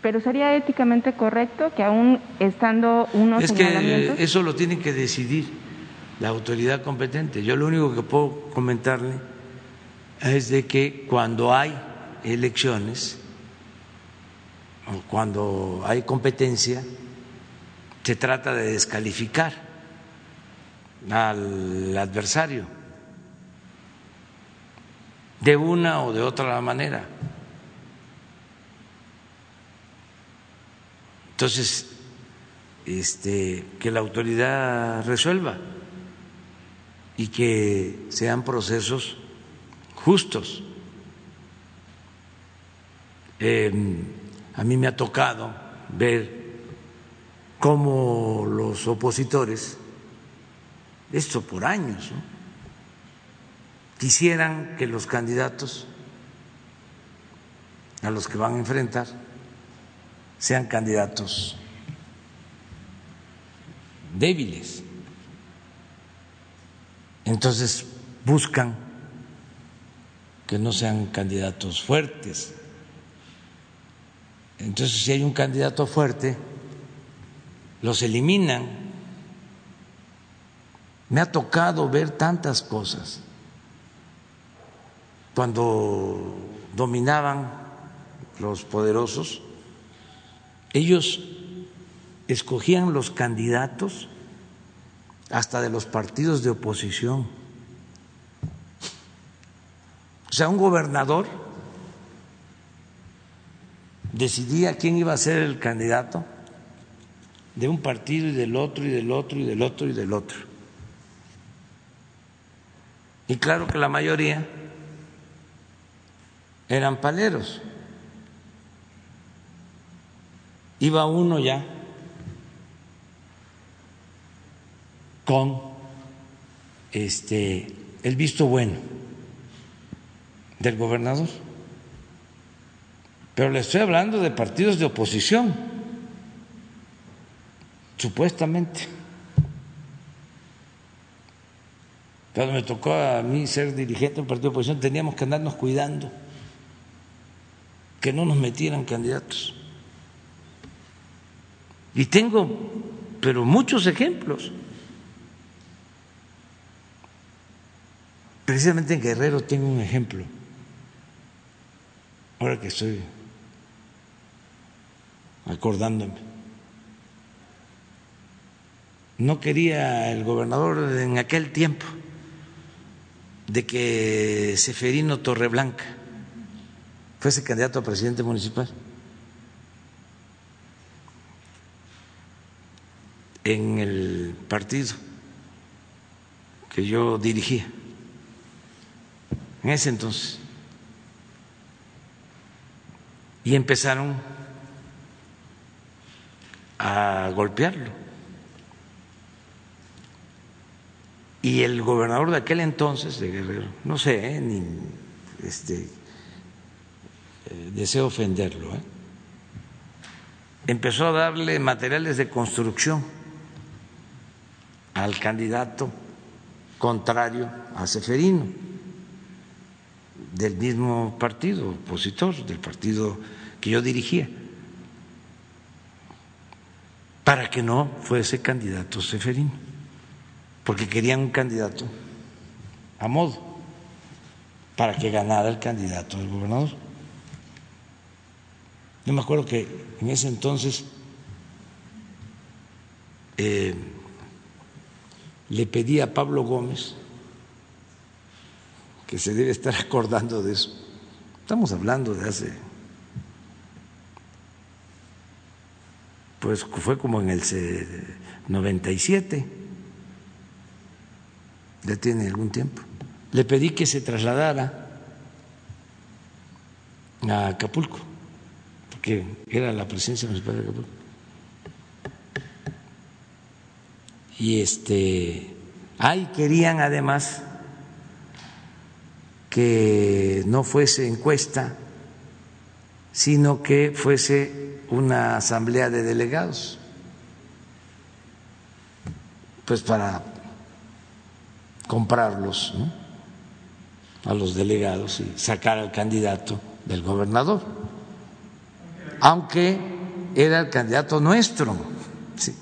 Pero sería éticamente correcto que aún estando unos es que eso lo tienen que decidir la autoridad competente. Yo lo único que puedo comentarle es de que cuando hay elecciones cuando hay competencia, se trata de descalificar al adversario de una o de otra manera. Entonces, este, que la autoridad resuelva y que sean procesos justos. Em, a mí me ha tocado ver cómo los opositores, esto por años, quisieran que los candidatos a los que van a enfrentar sean candidatos débiles. Entonces buscan que no sean candidatos fuertes. Entonces si hay un candidato fuerte, los eliminan. Me ha tocado ver tantas cosas. Cuando dominaban los poderosos, ellos escogían los candidatos hasta de los partidos de oposición. O sea, un gobernador decidía quién iba a ser el candidato de un partido y del otro y del otro y del otro y del otro. Y claro que la mayoría eran paleros. Iba uno ya con este el visto bueno del gobernador. Pero le estoy hablando de partidos de oposición, supuestamente. Cuando me tocó a mí ser dirigente de un partido de oposición, teníamos que andarnos cuidando que no nos metieran candidatos. Y tengo, pero muchos ejemplos. precisamente en Guerrero tengo un ejemplo, ahora que estoy acordándome. No quería el gobernador en aquel tiempo de que Seferino Torreblanca fuese candidato a presidente municipal. en el partido que yo dirigía en ese entonces. Y empezaron a golpearlo. Y el gobernador de aquel entonces, de Guerrero, no sé, eh, ni este, eh, deseo ofenderlo, eh, empezó a darle materiales de construcción al candidato contrario a Seferino, del mismo partido opositor, del partido que yo dirigía, para que no fuese candidato Seferino, porque querían un candidato a modo, para que ganara el candidato del gobernador. Yo me acuerdo que en ese entonces eh, le pedí a Pablo Gómez, que se debe estar [laughs] acordando de eso, estamos hablando de hace, pues fue como en el 97, ya tiene algún tiempo, le pedí que se trasladara a Acapulco, porque era la presencia municipal de Acapulco. y este ahí querían además que no fuese encuesta, sino que fuese una asamblea de delegados, pues para comprarlos a los delegados y sacar al candidato del gobernador, aunque era el candidato nuestro. ¿sí?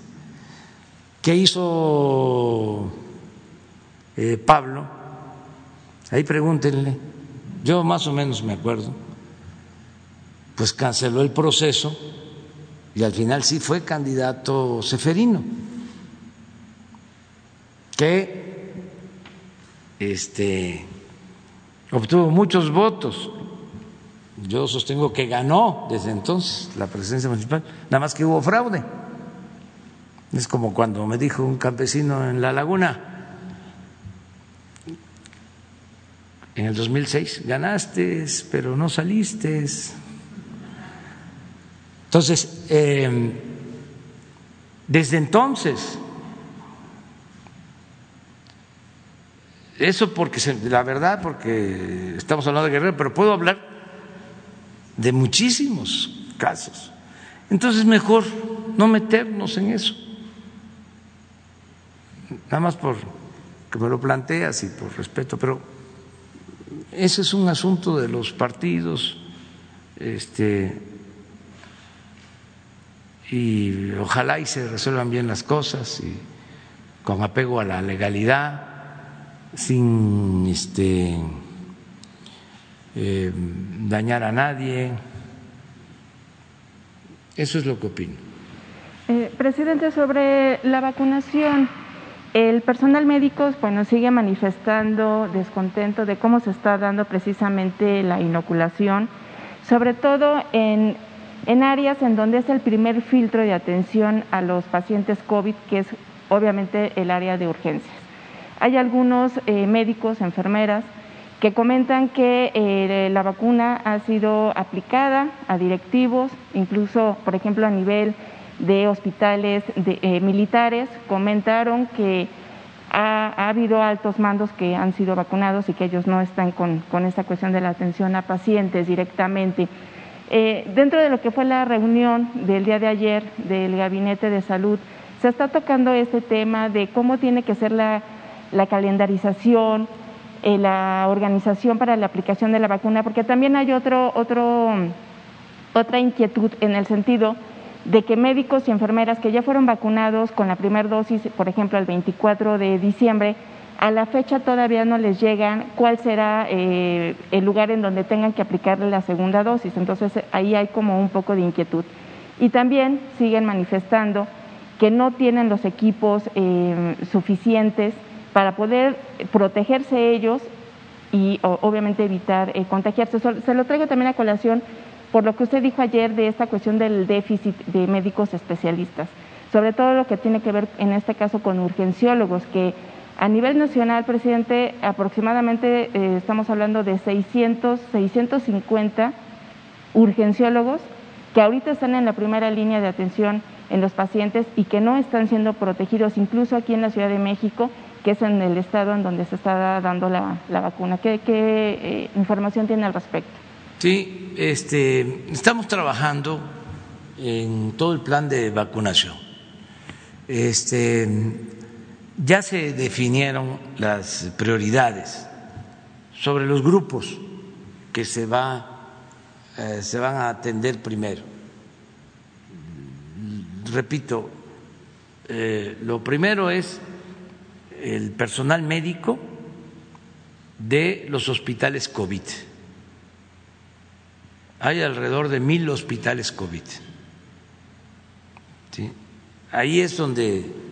¿Qué hizo eh, Pablo? Ahí pregúntenle, yo más o menos me acuerdo, pues canceló el proceso y al final sí fue candidato Seferino, que este, obtuvo muchos votos. Yo sostengo que ganó desde entonces la presidencia municipal, nada más que hubo fraude. Es como cuando me dijo un campesino en La Laguna, en el 2006, ganaste, pero no saliste. Entonces, eh, desde entonces, eso porque la verdad, porque estamos hablando de Guerrero, pero puedo hablar de muchísimos casos. Entonces, mejor no meternos en eso nada más por que me lo planteas y por respeto, pero ese es un asunto de los partidos, este, y ojalá y se resuelvan bien las cosas y con apego a la legalidad, sin este, eh, dañar a nadie. Eso es lo que opino. Eh, presidente, sobre la vacunación. El personal médico bueno, sigue manifestando descontento de cómo se está dando precisamente la inoculación, sobre todo en, áreas en donde es el primer filtro de atención a los pacientes COVID, que es obviamente el área de urgencias. Hay algunos eh, médicos, enfermeras, que comentan que eh, la vacuna ha sido aplicada a directivos, incluso, por ejemplo, a nivel de hospitales de, eh, militares comentaron que ha, habido altos mandos que han sido vacunados y que ellos no están con, con esta cuestión de la atención a pacientes directamente. Eh, dentro de lo que fue la reunión del día de ayer del Gabinete de Salud, se está tocando este tema de cómo tiene que ser la, calendarización, eh, la organización para la aplicación de la vacuna, porque también hay otro, otro, otra inquietud en el sentido de que médicos y enfermeras que ya fueron vacunados con la primera dosis, por ejemplo, el 24 de diciembre, A la fecha todavía no les llegan cuál será eh, el lugar en donde tengan que aplicarle la segunda dosis. Entonces ahí hay como un poco de inquietud. Y también siguen manifestando que no tienen los equipos eh, suficientes para poder protegerse ellos y obviamente evitar eh, contagiarse. Se lo traigo también a colación por lo que usted dijo ayer de esta cuestión del déficit de médicos especialistas, sobre todo lo que tiene que ver en este caso con urgenciólogos, que a nivel nacional, presidente, aproximadamente eh, estamos hablando de 600, 650 urgenciólogos que ahorita están en la primera línea de atención en los pacientes y que no están siendo protegidos, incluso aquí en la Ciudad de México, que es en el estado en donde se está dando la, vacuna. ¿Qué, eh, información tiene al respecto? Sí, este, estamos trabajando en todo el plan de vacunación. Este, ya se definieron las prioridades sobre los grupos que se, va, eh, se van a atender primero. Repito, eh, lo primero es el personal médico de los hospitales COVID. Hay alrededor de mil hospitales COVID. Ahí es donde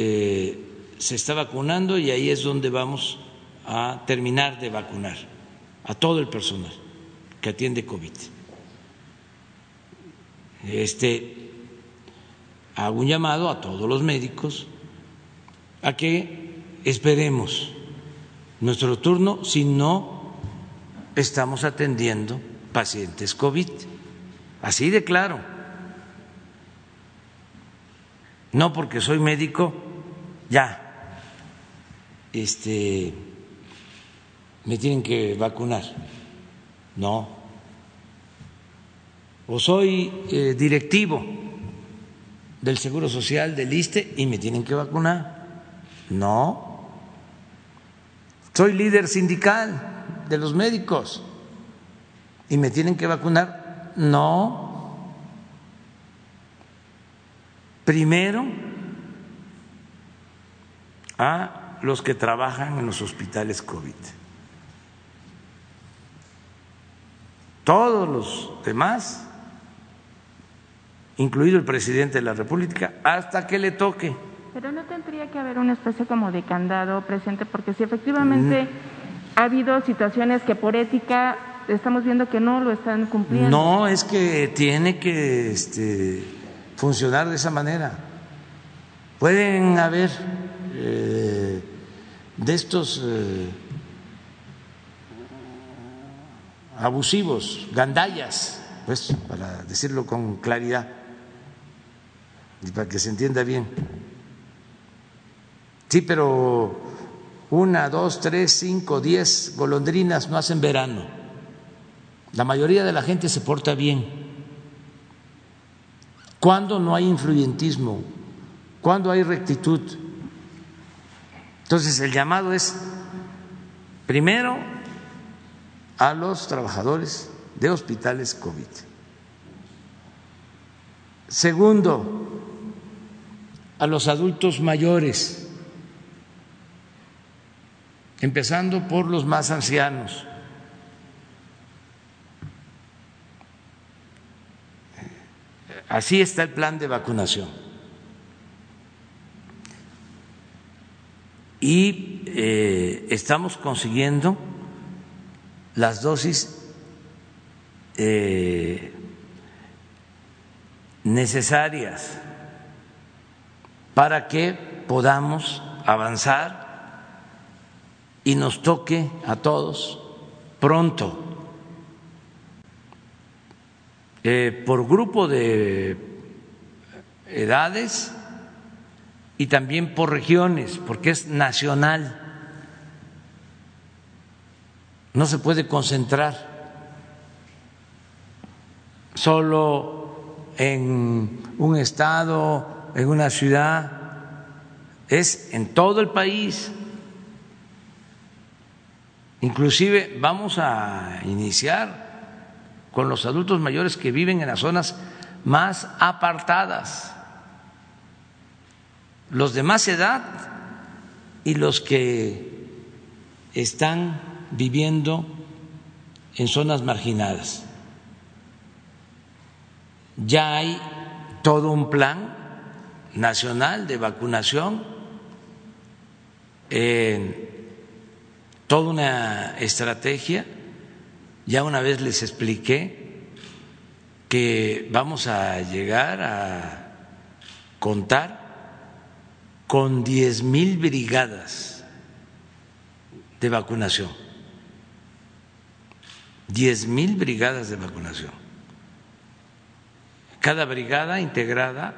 eh, se está vacunando y ahí es donde vamos a terminar de vacunar a todo el personal que atiende COVID. Este, hago un llamado a todos los médicos a que esperemos nuestro turno si no estamos atendiendo pacientes COVID. Así de claro. No porque soy médico ya este, me tienen que vacunar. No. O soy eh, directivo del Seguro Social, del ISTE, y me tienen que vacunar. No. Soy líder sindical de los médicos y me tienen que vacunar. No. Primero a los que trabajan en los hospitales COVID. Todos los demás, incluido el presidente de la República, hasta que le toque. Pero no tendría que haber una especie como de candado presente, porque si efectivamente mm. ha habido situaciones que por ética estamos viendo que no lo están cumpliendo. No, es que tiene que este, funcionar de esa manera. Pueden haber eh, de estos eh, abusivos, gandallas, pues para decirlo con claridad y para que se entienda bien. Sí, pero una, dos, tres, cinco, diez golondrinas no hacen verano. La mayoría de la gente se porta bien. Cuando no hay influyentismo, cuando hay rectitud, entonces, el llamado es, primero, a los trabajadores de hospitales COVID. Segundo, a los adultos mayores, empezando por los más ancianos. Así está el plan de vacunación. Y eh, estamos consiguiendo las dosis eh, necesarias para que podamos avanzar y nos toque a todos pronto. Eh, por grupo de edades y también por regiones, porque es nacional. No se puede concentrar solo en un estado, en una ciudad, es en todo el país. Inclusive vamos a iniciar con los adultos mayores que viven en las zonas más apartadas los de más edad y los que están viviendo en zonas marginadas. Ya hay todo un plan nacional de vacunación, toda una estrategia. Ya una vez les expliqué que vamos a llegar a contar con diez mil brigadas de vacunación. Diez mil brigadas de vacunación. Cada brigada integrada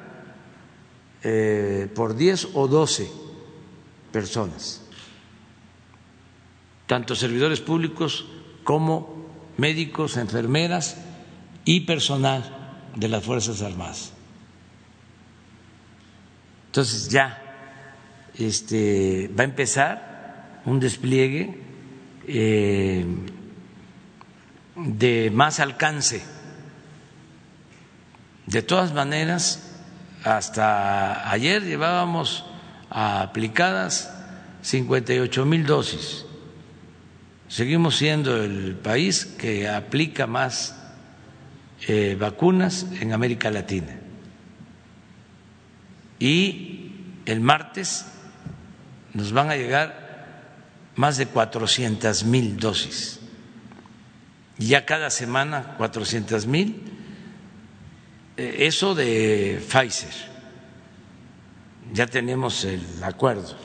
eh, por 10 o 12 personas, tanto servidores públicos como médicos, enfermeras y personal de las Fuerzas Armadas. Entonces ya este, va a empezar un despliegue eh, de más alcance. De todas maneras, hasta ayer llevábamos aplicadas 58 mil dosis. Seguimos siendo el país que aplica más eh, vacunas en América Latina. Y el martes nos van a llegar más de 400 mil dosis. Ya cada semana 400 mil eh, eso de Pfizer, ya tenemos el acuerdo.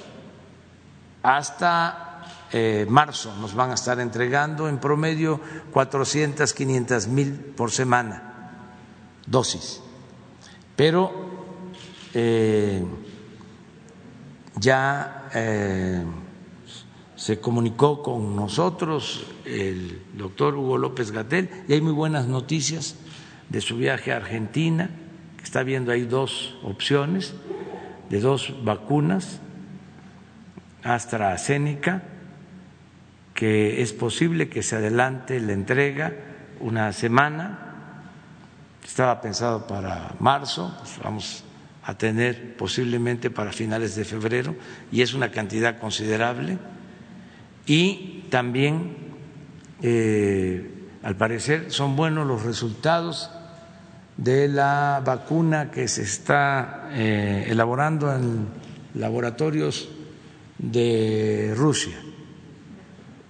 Hasta eh, marzo nos van a estar entregando en promedio 400, 500 mil por semana dosis. Pero eh, ya se comunicó con nosotros el doctor Hugo López Gatel y hay muy buenas noticias de su viaje a Argentina, que está viendo ahí dos opciones de dos vacunas, AstraZeneca, que es posible que se adelante la entrega una semana, estaba pensado para marzo, pues vamos a tener posiblemente para finales de febrero, y es una cantidad considerable, y también, eh, al parecer, son buenos los resultados de la vacuna que se está eh, elaborando en laboratorios de Rusia.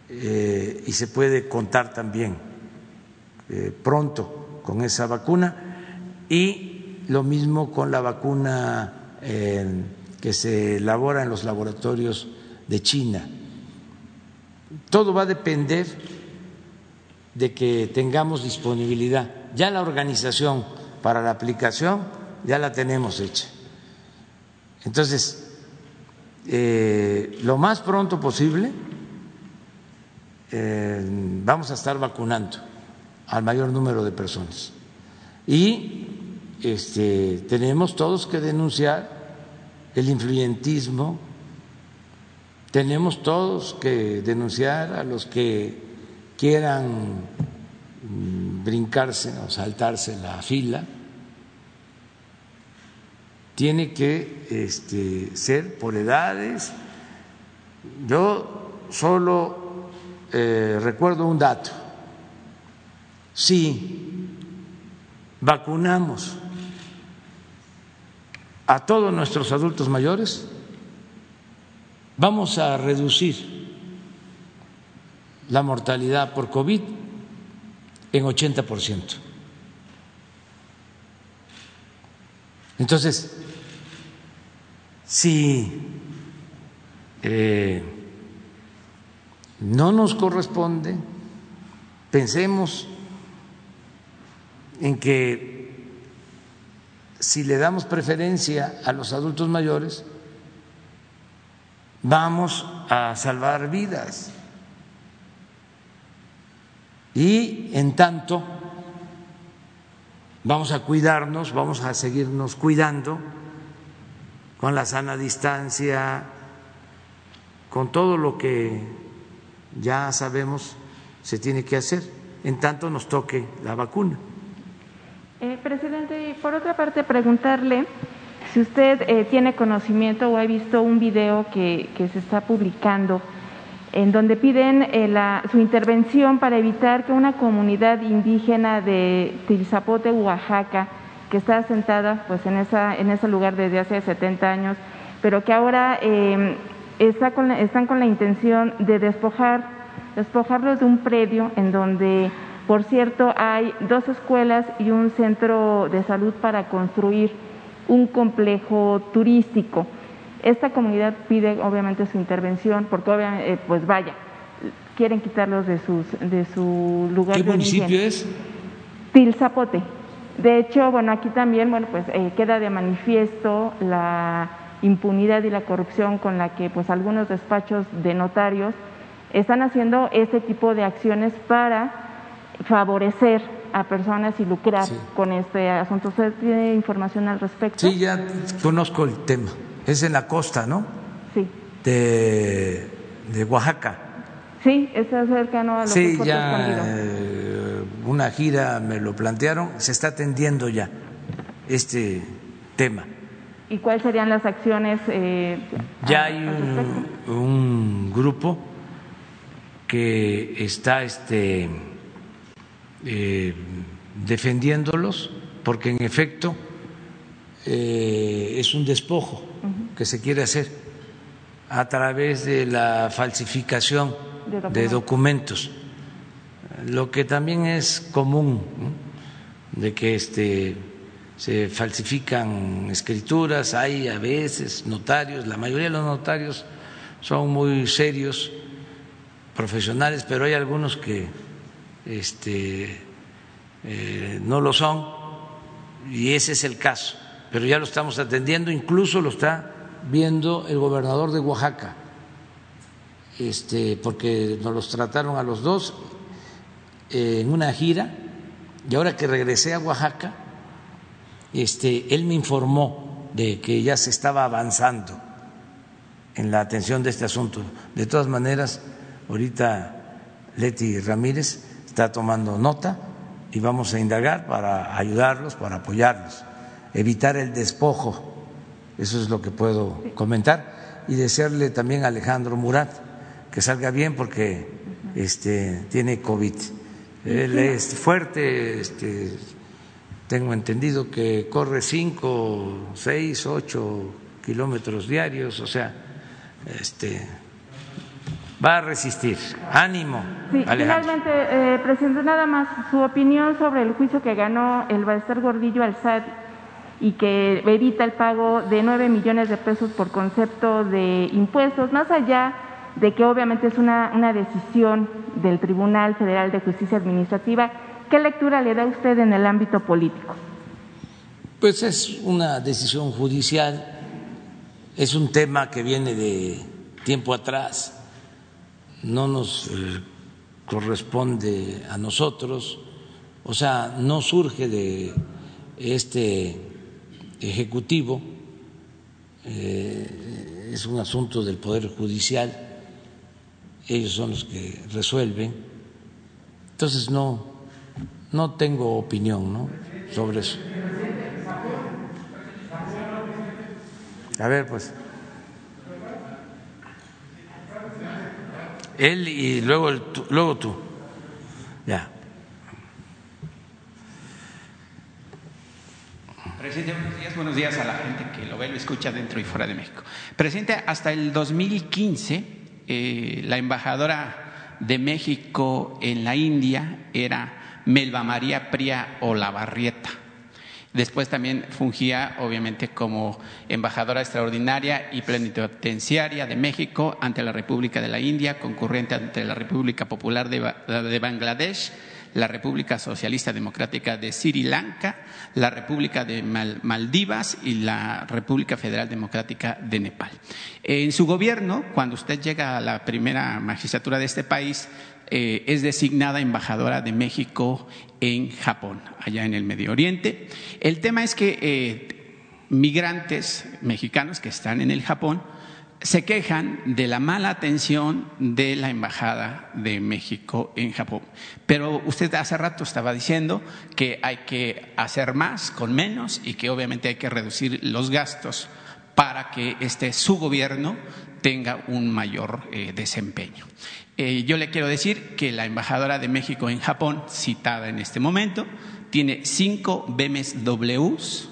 Eh, y se puede contar también pronto con esa vacuna. Y lo mismo con la vacuna que se elabora en los laboratorios de China. Todo va a depender de que tengamos disponibilidad. Ya la organización para la aplicación ya la tenemos hecha. Entonces, eh, lo más pronto posible eh, vamos a estar vacunando al mayor número de personas. Y este, tenemos todos que denunciar el influyentismo, tenemos todos que denunciar a los que quieran brincarse o saltarse la fila tiene que este, ser por edades. Yo solo eh, recuerdo un dato. Si vacunamos a todos nuestros adultos mayores, vamos a reducir la mortalidad por COVID en 80%. Entonces, si eh, no nos corresponde, pensemos en que si le damos preferencia a los adultos mayores, vamos a salvar vidas. Y en tanto, vamos a cuidarnos, vamos a seguirnos cuidando con la sana distancia, con todo lo que ya sabemos se tiene que hacer, en tanto nos toque la vacuna. Eh, presidente, y por otra parte, preguntarle si usted eh, tiene conocimiento o ha visto un video que, se está publicando en donde piden eh, su intervención para evitar que una comunidad indígena de Tilzapote, Oaxaca, que está asentada pues, en, esa, en ese lugar desde hace 70 años, pero que ahora em, está con están con la intención de despojar, despojarlos de un predio en donde, por cierto, hay dos escuelas y un centro de salud para construir un complejo turístico. Esta comunidad pide obviamente su intervención porque obviamente, eh, pues vaya, quieren quitarlos de, sus, de su lugar. ¿Qué municipio es? Tilzapote. De hecho, bueno, aquí también, bueno, pues eh, queda de manifiesto la impunidad y la corrupción con la que pues algunos despachos de notarios están haciendo este tipo de acciones para favorecer a personas y lucrar con este asunto. ¿Usted tiene información al respecto? Sí, ya conozco el tema. Es en la costa, ¿no? Sí. De, de Oaxaca. Sí, está cercano a los Sí, ya eh, una gira me lo plantearon, se está atendiendo ya este tema. ¿Y cuáles serían las acciones? Eh, ya hay un, un, grupo que está este eh, defendiéndolos, porque en efecto eh, es un despojo que se quiere hacer a través de la falsificación de documentos, lo que también es común, de que este, se falsifican escrituras, hay a veces notarios, la mayoría de los notarios son muy serios, profesionales, pero hay algunos que este, eh, no lo son, y ese es el caso, pero ya lo estamos atendiendo, incluso lo está viendo el gobernador de Oaxaca, este, porque nos los trataron a los dos eh, en una gira, y ahora que regresé a Oaxaca, este, él me informó de que ya se estaba avanzando en la atención de este asunto. De todas maneras, ahorita Leti Ramírez está tomando nota y vamos a indagar para ayudarlos, para apoyarlos, evitar el despojo. Eso es lo que puedo comentar y desearle también a Alejandro Murat que salga bien porque este, tiene COVID. Él es fuerte, este, tengo entendido que corre cinco, seis, ocho kilómetros diarios, o sea, este, va a resistir. Ánimo. finalmente, eh, presidente, nada más su opinión sobre el juicio que ganó el Balester Gordillo al SAT y que evita el pago de nueve millones de pesos por concepto de impuestos, más allá de que obviamente es una, una decisión del Tribunal Federal de Justicia Administrativa, ¿qué lectura le da usted en el ámbito político? Pues es una decisión judicial, es un tema que viene de tiempo atrás no nos eh, corresponde a nosotros, o sea, no surge de este Ejecutivo, eh, es un asunto del Poder Judicial, ellos son los que resuelven, entonces no, no tengo opinión ¿no? sobre eso. A ver, pues. Él y luego, el, luego tú. Ya. Presidente, buenos días, buenos días a la gente que lo ve, lo escucha dentro y fuera de México. Presidente, hasta el 2015 eh, la embajadora de México en la India era Melba María Pría Olavarrieta. Después también fungía, obviamente, como embajadora extraordinaria y plenipotenciaria de México ante la República de la India, concurrente ante la República Popular de Bangladesh, la República Socialista Democrática de Sri Lanka, la República de Maldivas y la República Federal Democrática de Nepal. En su gobierno, cuando usted llega a la primera magistratura de este país, eh, es designada embajadora de México en Japón, allá en el Medio Oriente. El tema es que eh, migrantes mexicanos que están en el Japón se quejan de la mala atención de la Embajada de México en Japón. Pero usted hace rato estaba diciendo que hay que hacer más con menos y que obviamente hay que reducir los gastos para que este, su gobierno tenga un mayor eh, desempeño. Eh, yo le quiero decir que la embajadora de México en Japón, citada en este momento, tiene cinco BMWs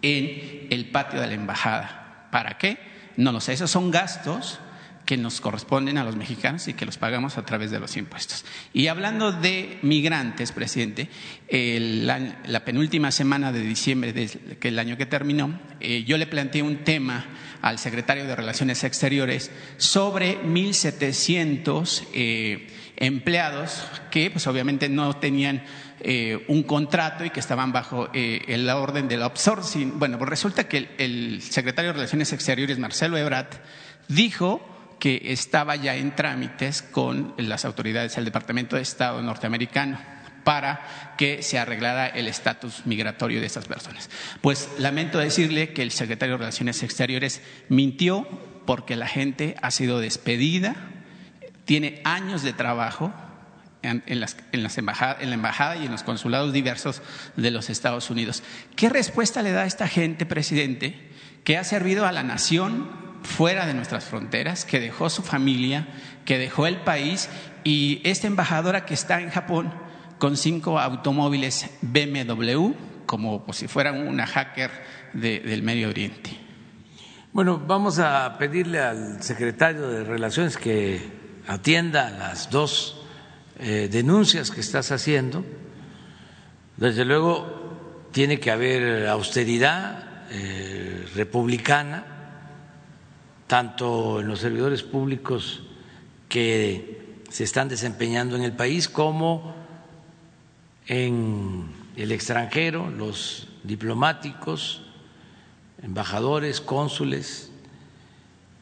en el patio de la embajada. ¿Para qué? No lo sé. Esos son gastos que nos corresponden a los mexicanos y que los pagamos a través de los impuestos. Y hablando de migrantes, presidente, la penúltima semana de diciembre, del año que terminó, eh, yo le planteé un tema al secretario de Relaciones Exteriores sobre 1.700 eh, empleados que, pues obviamente, no tenían eh, un contrato y que estaban bajo el orden del outsourcing. Bueno, pues resulta que el, el secretario de Relaciones Exteriores, Marcelo Ebrat, dijo que estaba ya en trámites con las autoridades del Departamento de Estado norteamericano para que se arreglara el estatus migratorio de estas personas. Pues lamento decirle que el secretario de Relaciones Exteriores mintió porque la gente ha sido despedida, tiene años de trabajo en, las, en, en la embajada y en los consulados diversos de los Estados Unidos. ¿Qué respuesta le da a esta gente, presidente, que ha servido a la nación fuera de nuestras fronteras, que dejó su familia, que dejó el país y esta embajadora que está en Japón con cinco automóviles BMW, como si fuera una hacker del Medio Oriente. Bueno, vamos a pedirle al secretario de Relaciones que atienda las dos eh, denuncias que estás haciendo. Desde luego, tiene que haber austeridad eh, republicana tanto en los servidores públicos que se están desempeñando en el país como en el extranjero, los diplomáticos, embajadores, cónsules.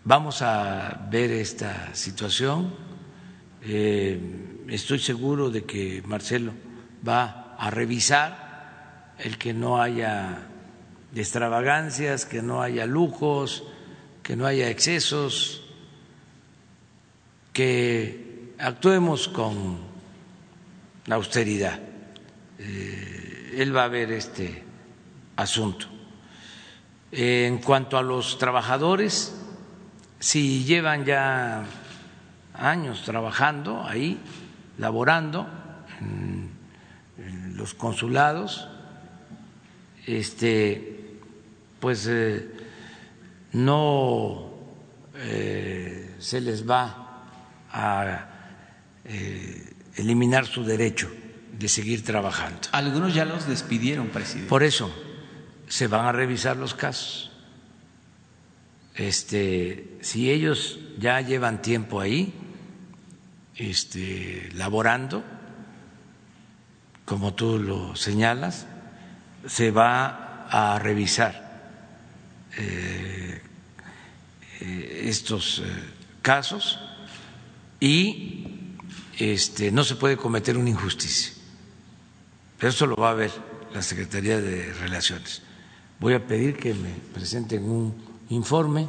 Vamos a ver esta situación. Eh, estoy seguro de que Marcelo va a revisar el que no haya extravagancias, que no haya lujos, que no haya excesos, que actuemos con austeridad. Eh, él va a ver este asunto. En cuanto a los trabajadores, si llevan ya años trabajando ahí, laborando en, los consulados, este, pues eh, no eh, se les va a eh, eliminar su derecho de seguir trabajando. Algunos ya los despidieron, presidente. Por eso se van a revisar los casos. Este, si ellos ya llevan tiempo ahí, este, laborando, como tú lo señalas, se va a revisar eh, estos eh, casos y este, no se puede cometer una injusticia. Pero eso lo va a ver la Secretaría de Relaciones. Voy a pedir que me presenten un informe.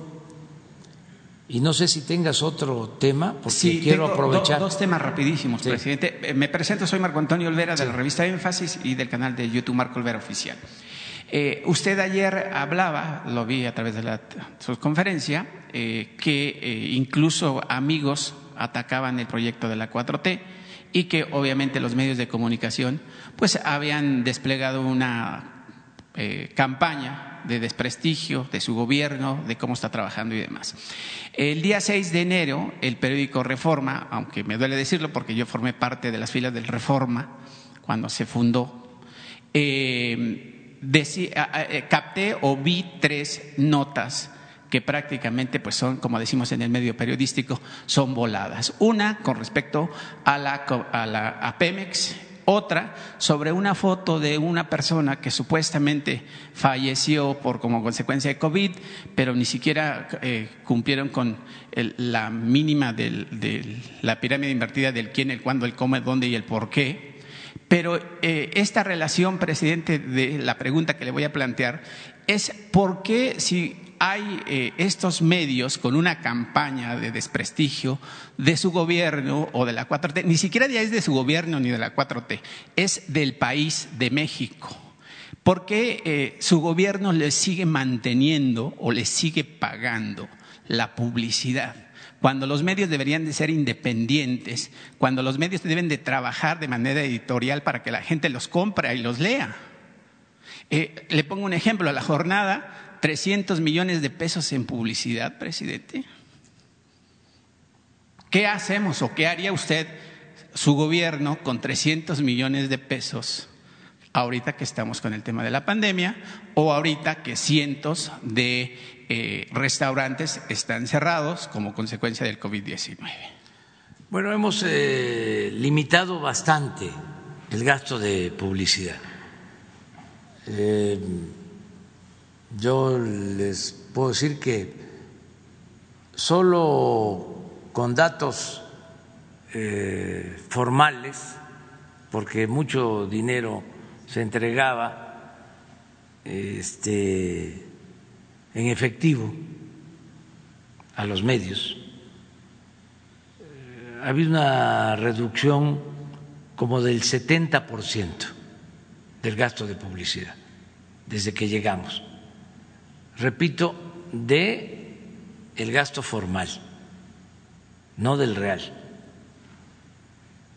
Y no sé si tengas otro tema, porque quiero aprovechar. dos temas rapidísimos, presidente. Me presento, soy Marco Antonio Olvera de la revista Énfasis y del canal de YouTube Marco Olvera Oficial. Eh, usted ayer hablaba, lo vi a través de la, su conferencia, eh, que eh, incluso amigos atacaban el proyecto de la 4T y que obviamente los medios de comunicación pues habían desplegado una campaña de desprestigio de su gobierno, de cómo está trabajando y demás. El día 6 de enero, el periódico Reforma, aunque me duele decirlo porque yo formé parte de las filas del Reforma cuando se fundó, eh, capté o vi tres notas que prácticamente pues son, como decimos en el medio periodístico, son voladas. Una con respecto a la, a la Pemex, otra sobre una foto de una persona que supuestamente falleció por como consecuencia de COVID, pero ni siquiera eh, cumplieron con la mínima de la pirámide invertida del quién, el cuándo, el cómo, el dónde y el por qué. Pero eh, esta relación, presidente, de la pregunta que le voy a plantear es por qué si hay eh, estos medios con una campaña de desprestigio de su gobierno o de la 4T, ni siquiera ya es de su gobierno ni de la 4T, es del país de México. Porque eh, su gobierno le sigue manteniendo o le sigue pagando la publicidad cuando los medios deberían de ser independientes, cuando los medios deben de trabajar de manera editorial para que la gente los compre y los lea. Eh, le pongo un ejemplo, a la jornada, 300 millones de pesos en publicidad, presidente. ¿Qué hacemos o qué haría usted, su gobierno, con 300 millones de pesos ahorita que estamos con el tema de la pandemia o ahorita que cientos de eh, restaurantes están cerrados como consecuencia del COVID-19? Bueno, hemos eh, limitado bastante el gasto de publicidad. Eh, yo les puedo decir que solo con datos formales, porque mucho dinero se entregaba este, en efectivo a los medios. Eh, ha habido una reducción como del 70% del gasto de publicidad desde que llegamos. Repito, de el gasto formal, no del real,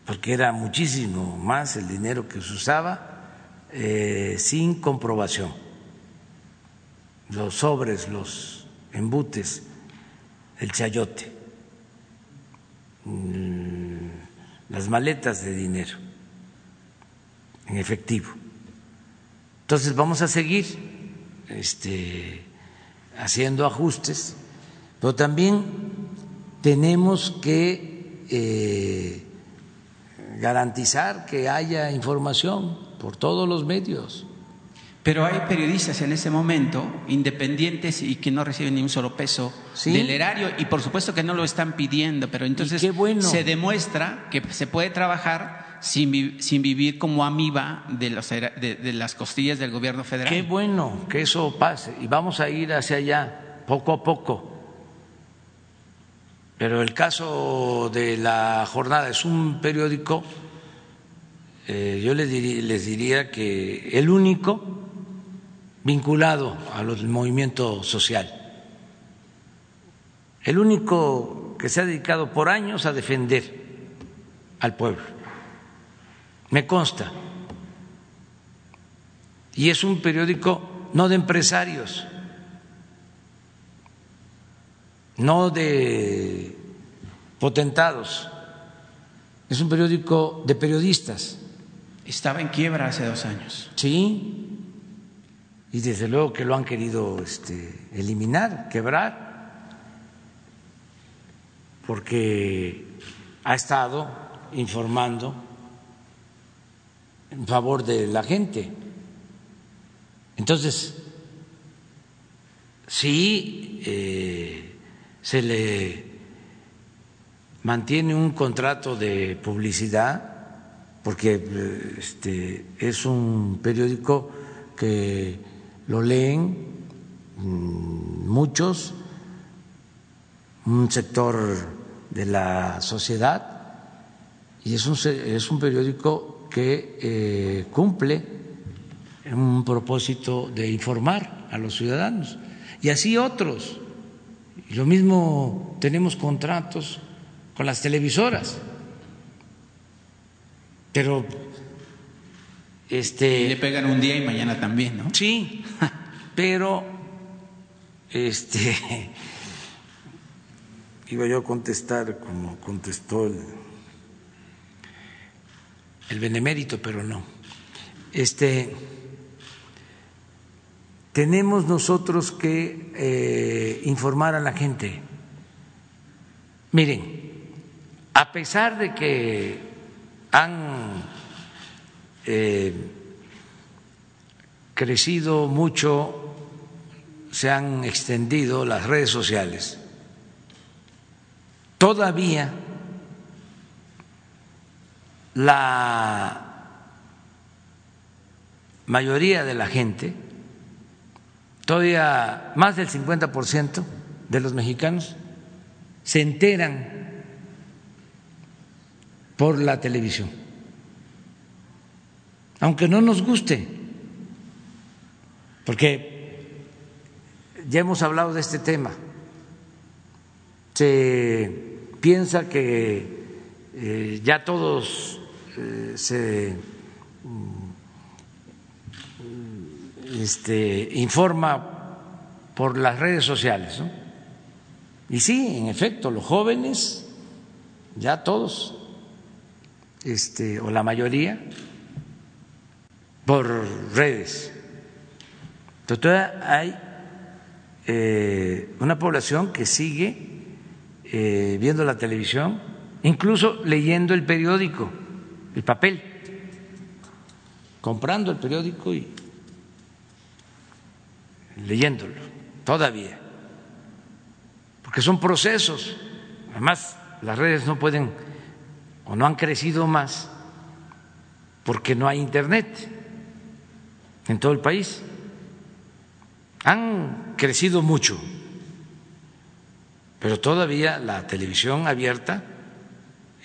porque era muchísimo más el dinero que se usaba eh, sin comprobación. Los sobres, los embutes, el chayote, mm, las maletas de dinero en efectivo. Entonces vamos a seguir este, haciendo ajustes, pero también tenemos que eh, garantizar que haya información por todos los medios. Pero hay periodistas en ese momento independientes y que no reciben ni un solo peso del erario y por supuesto que no lo están pidiendo, pero entonces se demuestra que se puede trabajar sin, sin vivir como amiba de, los, de, las costillas del gobierno federal. Qué bueno que eso pase y vamos a ir hacia allá poco a poco. Pero el caso de la jornada es un periódico eh, yo les diría, que el único vinculado al movimiento social, el único que se ha dedicado por años a defender al pueblo. Me consta. Y es un periódico no de empresarios, no de potentados, es un periódico de periodistas estaba en quiebra hace dos años. Sí, y desde luego que lo han querido este, eliminar, quebrar, porque ha estado informando en favor de la gente. Entonces, si eh, se le mantiene un contrato de publicidad, porque este, es un periódico que lo leen mm, muchos, un sector de la sociedad, y es un, es un periódico que eh, cumple un propósito de informar a los ciudadanos, y así otros. Lo mismo tenemos contratos con las televisoras pero este le pegan un día y mañana también, ¿no? Sí, pero este [laughs] iba yo a contestar como contestó el, el benemérito, pero no. Este tenemos nosotros que eh, informar a la gente. Miren, a pesar de que han crecido mucho, se han extendido las redes sociales. Todavía la mayoría de la gente todavía más del 50% de los mexicanos se enteran por la televisión, aunque no nos guste, porque ya hemos hablado de este tema, se piensa que eh, ya todos eh, se mm, este, informa por las redes sociales. ¿no? Y sí, en efecto, los jóvenes, ya todos, este, o la mayoría, por redes. Entonces, hay eh, una población que sigue eh, viendo la televisión, incluso leyendo el periódico, el papel, comprando el periódico y leyéndolo, todavía, porque son procesos. Además, las redes no pueden o no han crecido más porque no hay Internet en todo el país. Han crecido mucho, pero todavía la televisión abierta,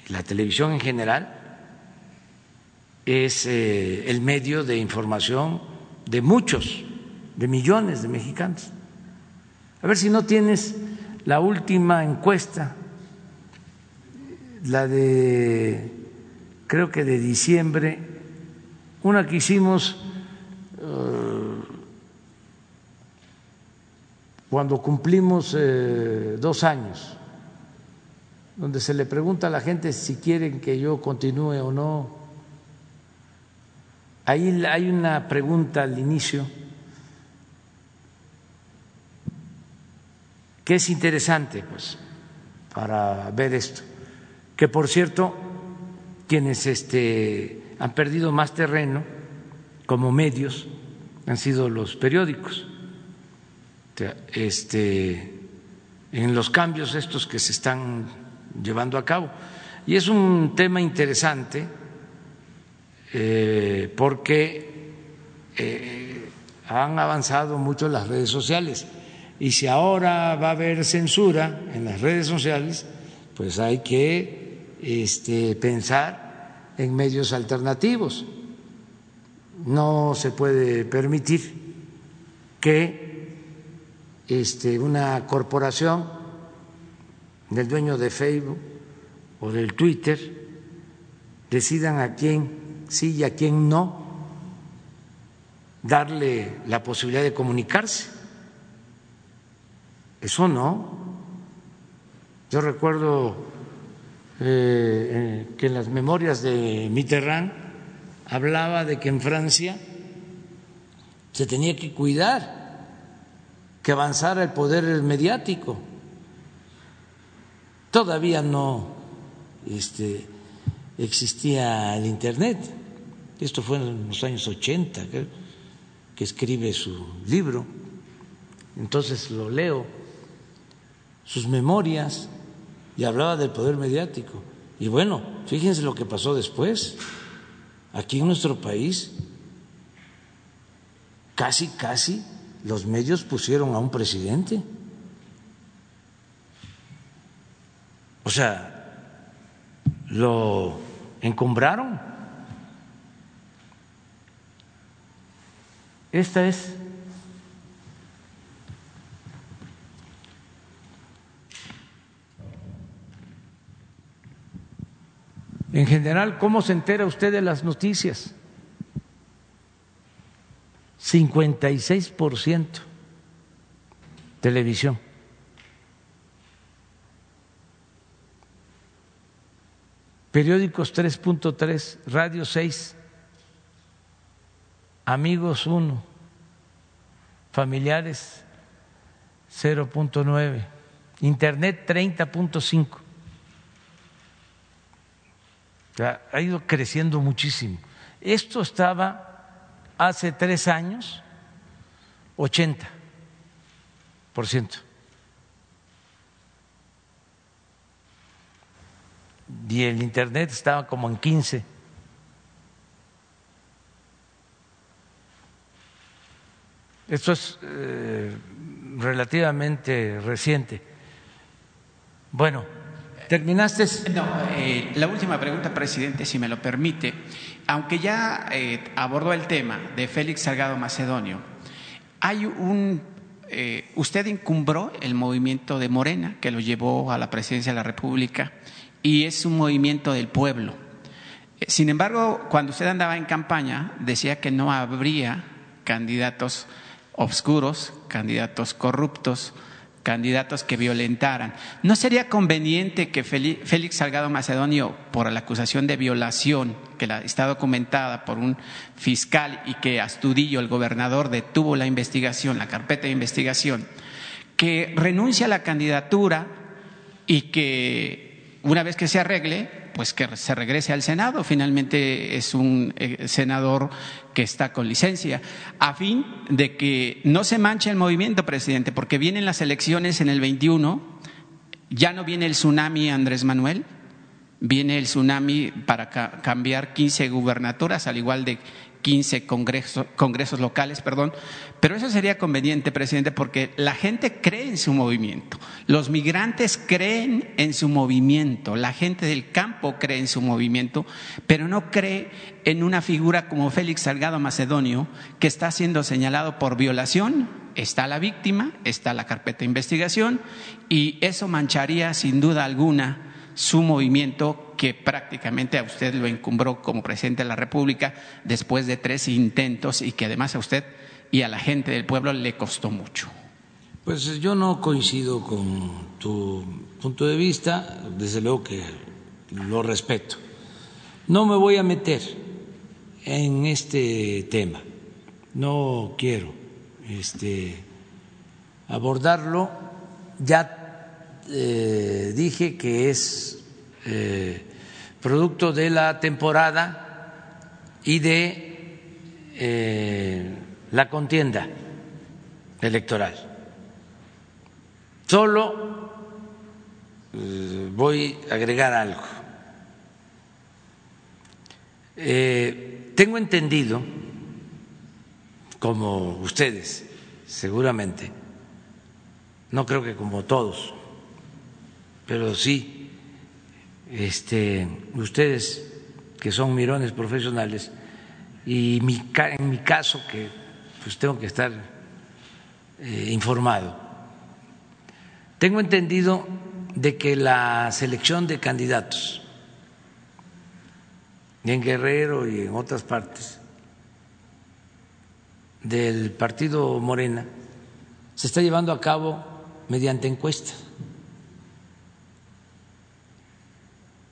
la televisión en general, es eh, el medio de información de muchos, de millones de mexicanos. A ver si no tienes la última encuesta la de, creo que de diciembre, una que hicimos cuando cumplimos eh, dos años, donde se le pregunta a la gente si quieren que yo continúe o no. Ahí hay una pregunta al inicio que es interesante, pues, para ver esto que por cierto quienes este, han perdido más terreno como medios han sido los periódicos. Este, en los cambios estos que se están llevando a cabo. Y es un tema interesante eh, porque eh, han avanzado mucho las redes sociales. Y si ahora va a haber censura en las redes sociales, pues hay que este, pensar en medios alternativos. No se puede permitir que este, una corporación del dueño de Facebook o del Twitter decidan a quién sí y a quién no darle la posibilidad de comunicarse. Eso no. Yo recuerdo eh, eh, que en las memorias de Mitterrand hablaba de que en Francia se tenía que cuidar que avanzara el poder mediático. Todavía no este, existía el Internet. Esto fue en los años 80 que escribe su libro. Entonces lo leo, sus memorias y hablaba del poder mediático. Y bueno, fíjense lo que pasó después. Aquí en nuestro país, casi, casi los medios pusieron a un presidente. O sea, lo encumbraron. Esta es En general, ¿cómo se entera usted de las noticias? 56% televisión. Periódicos 3.3, radio 6, amigos 1, familiares 0.9, internet 30.5 ha ido creciendo muchísimo. Esto estaba hace tres años, 80 por ciento. Y el Internet estaba como en 15. Esto es eh, relativamente reciente. Bueno, ¿terminaste? No, eh, la última pregunta, presidente, si me lo permite. Aunque ya eh, abordó el tema de Félix Salgado Macedonio, hay un. usted encumbró el movimiento de Morena que lo llevó a la presidencia de la República y es un movimiento del pueblo. Sin embargo, cuando usted andaba en campaña, decía que no habría candidatos obscuros, candidatos corruptos, candidatos que violentaran. ¿No sería conveniente que Félix Salgado Macedonio, por la acusación de violación, que está documentada por un fiscal y que Astudillo, el gobernador, detuvo la investigación, la carpeta de investigación, que renuncie a la candidatura y que una vez que se arregle, pues que se regrese al Senado. Finalmente es un eh, senador que está con licencia, a fin de que no se manche el movimiento, presidente, porque vienen las elecciones en el 21, ya no viene el tsunami Andrés Manuel, viene el tsunami para cambiar 15 gubernaturas, al igual de 15 congresos, locales, perdón. Pero eso sería conveniente, presidente, porque la gente cree en su movimiento. Los migrantes creen en su movimiento. La gente del campo cree en su movimiento, pero no cree en una figura como Félix Salgado Macedonio, que está siendo señalado por violación. Está la víctima, está la carpeta de investigación, y eso mancharía sin duda alguna su movimiento que prácticamente a usted lo encumbró como presidente de la República después de tres intentos y que además a usted y a la gente del pueblo le costó mucho. Pues yo no coincido con tu punto de vista, desde luego que lo respeto. No me voy a meter en este tema, no quiero este, abordarlo. Ya eh, dije que es eh, producto de la temporada y de eh, la contienda electoral. Solo voy a agregar algo. tengo entendido, como ustedes seguramente, no creo que como todos, pero sí, este, ustedes que son mirones profesionales y en mi caso que pues tengo que estar eh, informado. Tengo entendido de que la selección de candidatos en Guerrero y en otras partes del partido Morena se está llevando a cabo mediante encuestas.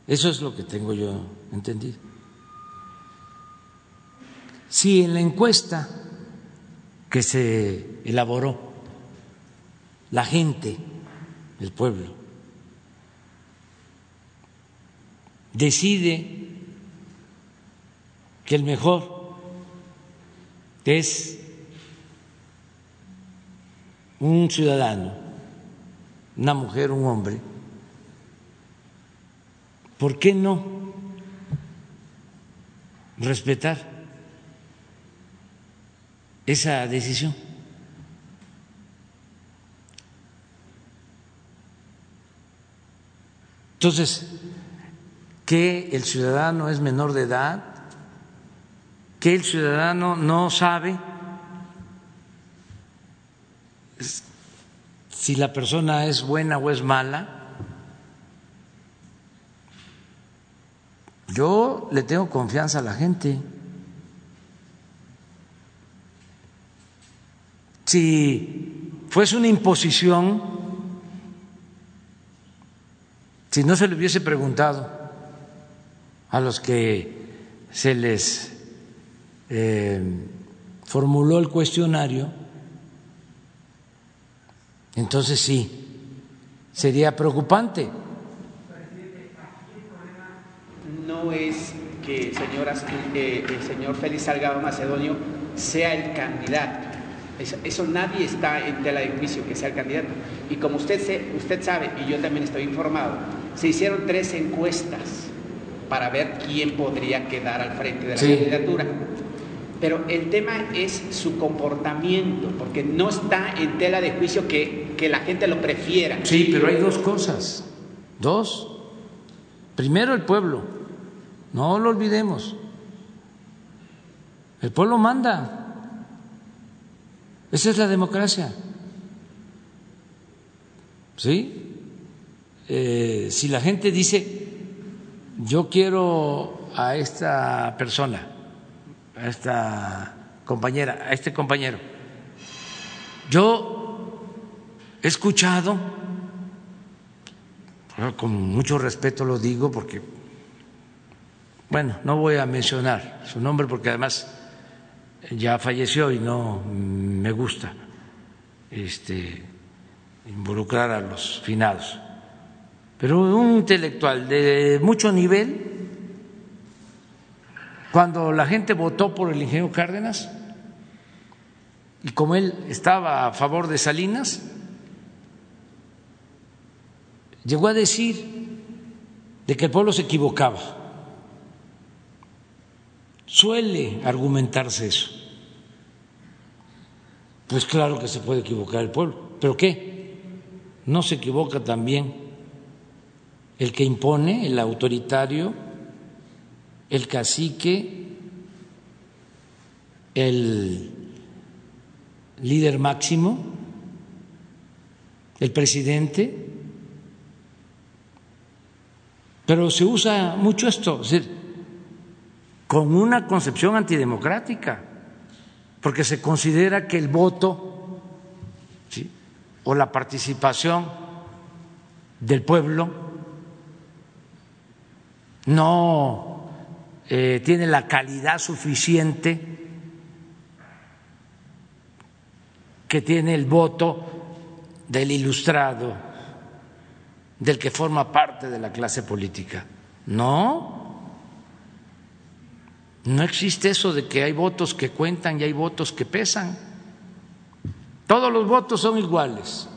Eso es lo que tengo yo entendido. Si en la encuesta que se elaboró la gente, el pueblo, decide que el mejor es un ciudadano, una mujer, un hombre, ¿Por qué no respetar esa decisión? Entonces, que el ciudadano es menor de edad, que el ciudadano no sabe si la persona es buena o es mala, Yo le tengo confianza a la gente. Si fuese una imposición, si no se le hubiese preguntado a los que se les eh, formuló el cuestionario, entonces sí, sería preocupante. Es que el señor, eh, el señor Félix Salgado Macedonio sea el candidato. Eso, nadie está en tela de juicio que sea el candidato. Y como usted, usted sabe, y yo también estoy informado, se hicieron tres encuestas para ver quién podría quedar al frente de la candidatura. Pero el tema es su comportamiento, porque no está en tela de juicio que, que la gente lo prefiera. Sí, pero hay dos cosas. Dos. Primero el pueblo, no lo olvidemos. El pueblo manda. Esa es la democracia. ¿Sí? Eh, si la gente dice, yo quiero a esta persona, a esta compañera, a este compañero, yo he escuchado, con mucho respeto lo digo porque, bueno, no voy a mencionar su nombre porque además ya falleció y no me gusta este, involucrar a los finados. Pero un intelectual de mucho nivel, cuando la gente votó por el ingeniero Cárdenas, y como él estaba a favor de Salinas, llegó a decir de que el pueblo se equivocaba. Suele argumentarse eso. Pues claro que se puede equivocar el pueblo, pero ¿qué? ¿No se equivoca también el que impone, el autoritario, el cacique, el líder máximo, el presidente? Pero se usa mucho esto, es decir, con una concepción antidemocrática, porque se considera que el voto o la participación del pueblo no eh, tiene la calidad suficiente que tiene el voto del ilustrado, del que forma parte de la clase política. No, no existe eso de que hay votos que cuentan y hay votos que pesan. Todos los votos son iguales.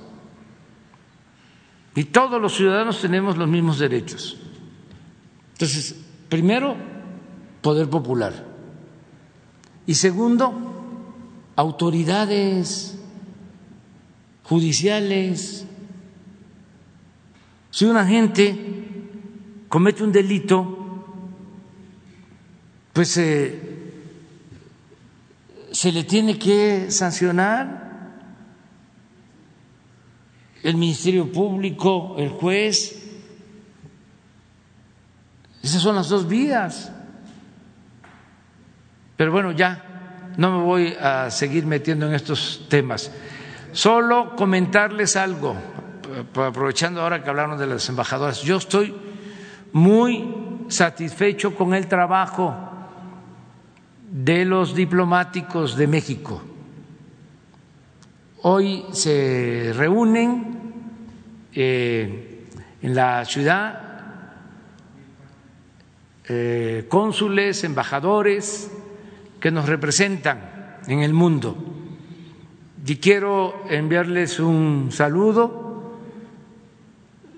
Y todos los ciudadanos tenemos los mismos derechos. Entonces, primero, poder popular. Y segundo, autoridades judiciales. Si una gente comete un delito, pues eh, se le tiene que sancionar el Ministerio Público, el juez. Esas son las dos vías. Pero bueno, ya no me voy a seguir metiendo en estos temas. Solo comentarles algo, aprovechando ahora que hablamos de las embajadoras. Yo estoy muy satisfecho con el trabajo de los diplomáticos de México. Hoy se reúnen eh, en la ciudad eh, cónsules, embajadores que nos representan en el mundo. Y quiero enviarles un saludo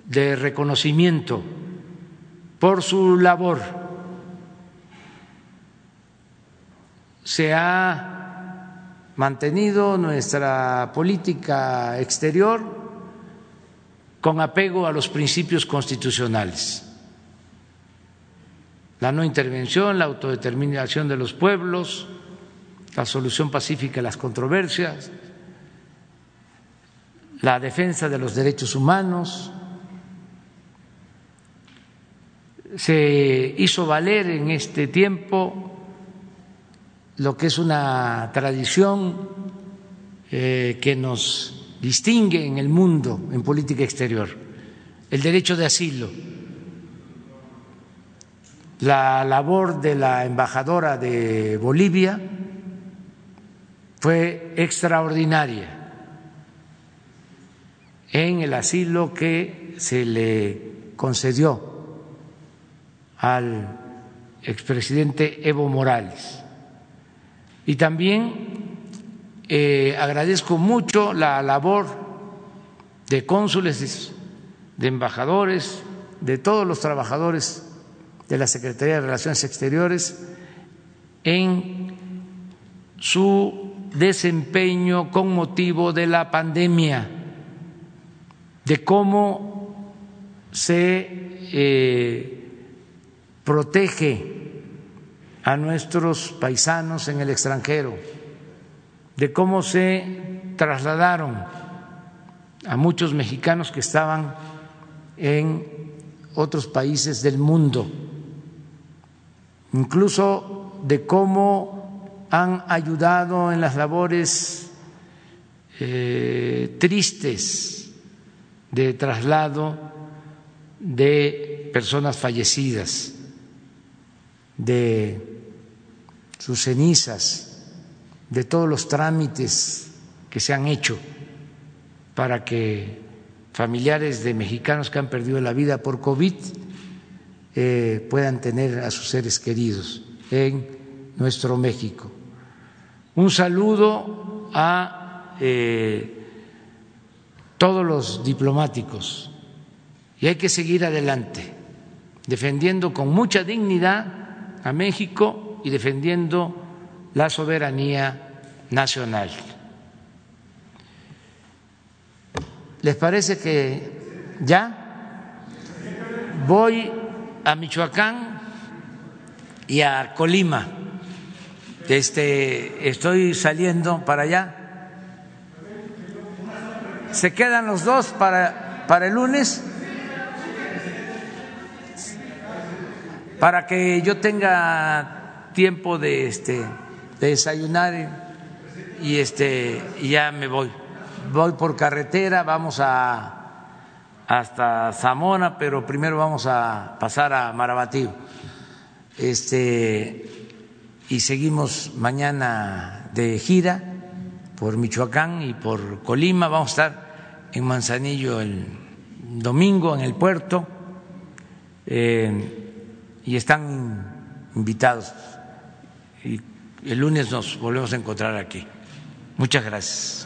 de reconocimiento por su labor se ha mantenido nuestra política exterior con apego a los principios constitucionales. La no intervención, la autodeterminación de los pueblos, la solución pacífica de las controversias, la defensa de los derechos humanos. Se hizo valer en este tiempo lo que es una tradición eh, que nos distingue en el mundo en política exterior, el derecho de asilo. La labor de la embajadora de Bolivia fue extraordinaria en el asilo que se le concedió al expresidente Evo Morales y también eh, agradezco mucho la labor de cónsules, de embajadores, de todos los trabajadores de la Secretaría de Relaciones Exteriores en su desempeño con motivo de la pandemia, de cómo se eh, protege a nuestros paisanos en el extranjero, de cómo se trasladaron a muchos mexicanos que estaban en otros países del mundo, incluso de cómo han ayudado en las labores eh, tristes de traslado de personas fallecidas, de sus cenizas, de todos los trámites que se han hecho para que familiares de mexicanos que han perdido la vida por COVID eh, puedan tener a sus seres queridos en nuestro México. Un saludo a eh, todos los diplomáticos y hay que seguir adelante, defendiendo con mucha dignidad a México y defendiendo la soberanía nacional. ¿Les parece que ya voy a Michoacán y a Colima? Este, estoy saliendo para allá. ¿Se quedan los dos para, para el lunes? Para que yo tenga tiempo de, este, de desayunar y, este, ya me voy. Voy por carretera, vamos a hasta Zamora, pero primero vamos a pasar a Marabatío. Este y seguimos mañana de gira por Michoacán y por Colima, vamos a estar en Manzanillo el domingo en el puerto eh, y están invitados el lunes nos volvemos a encontrar aquí. Muchas gracias.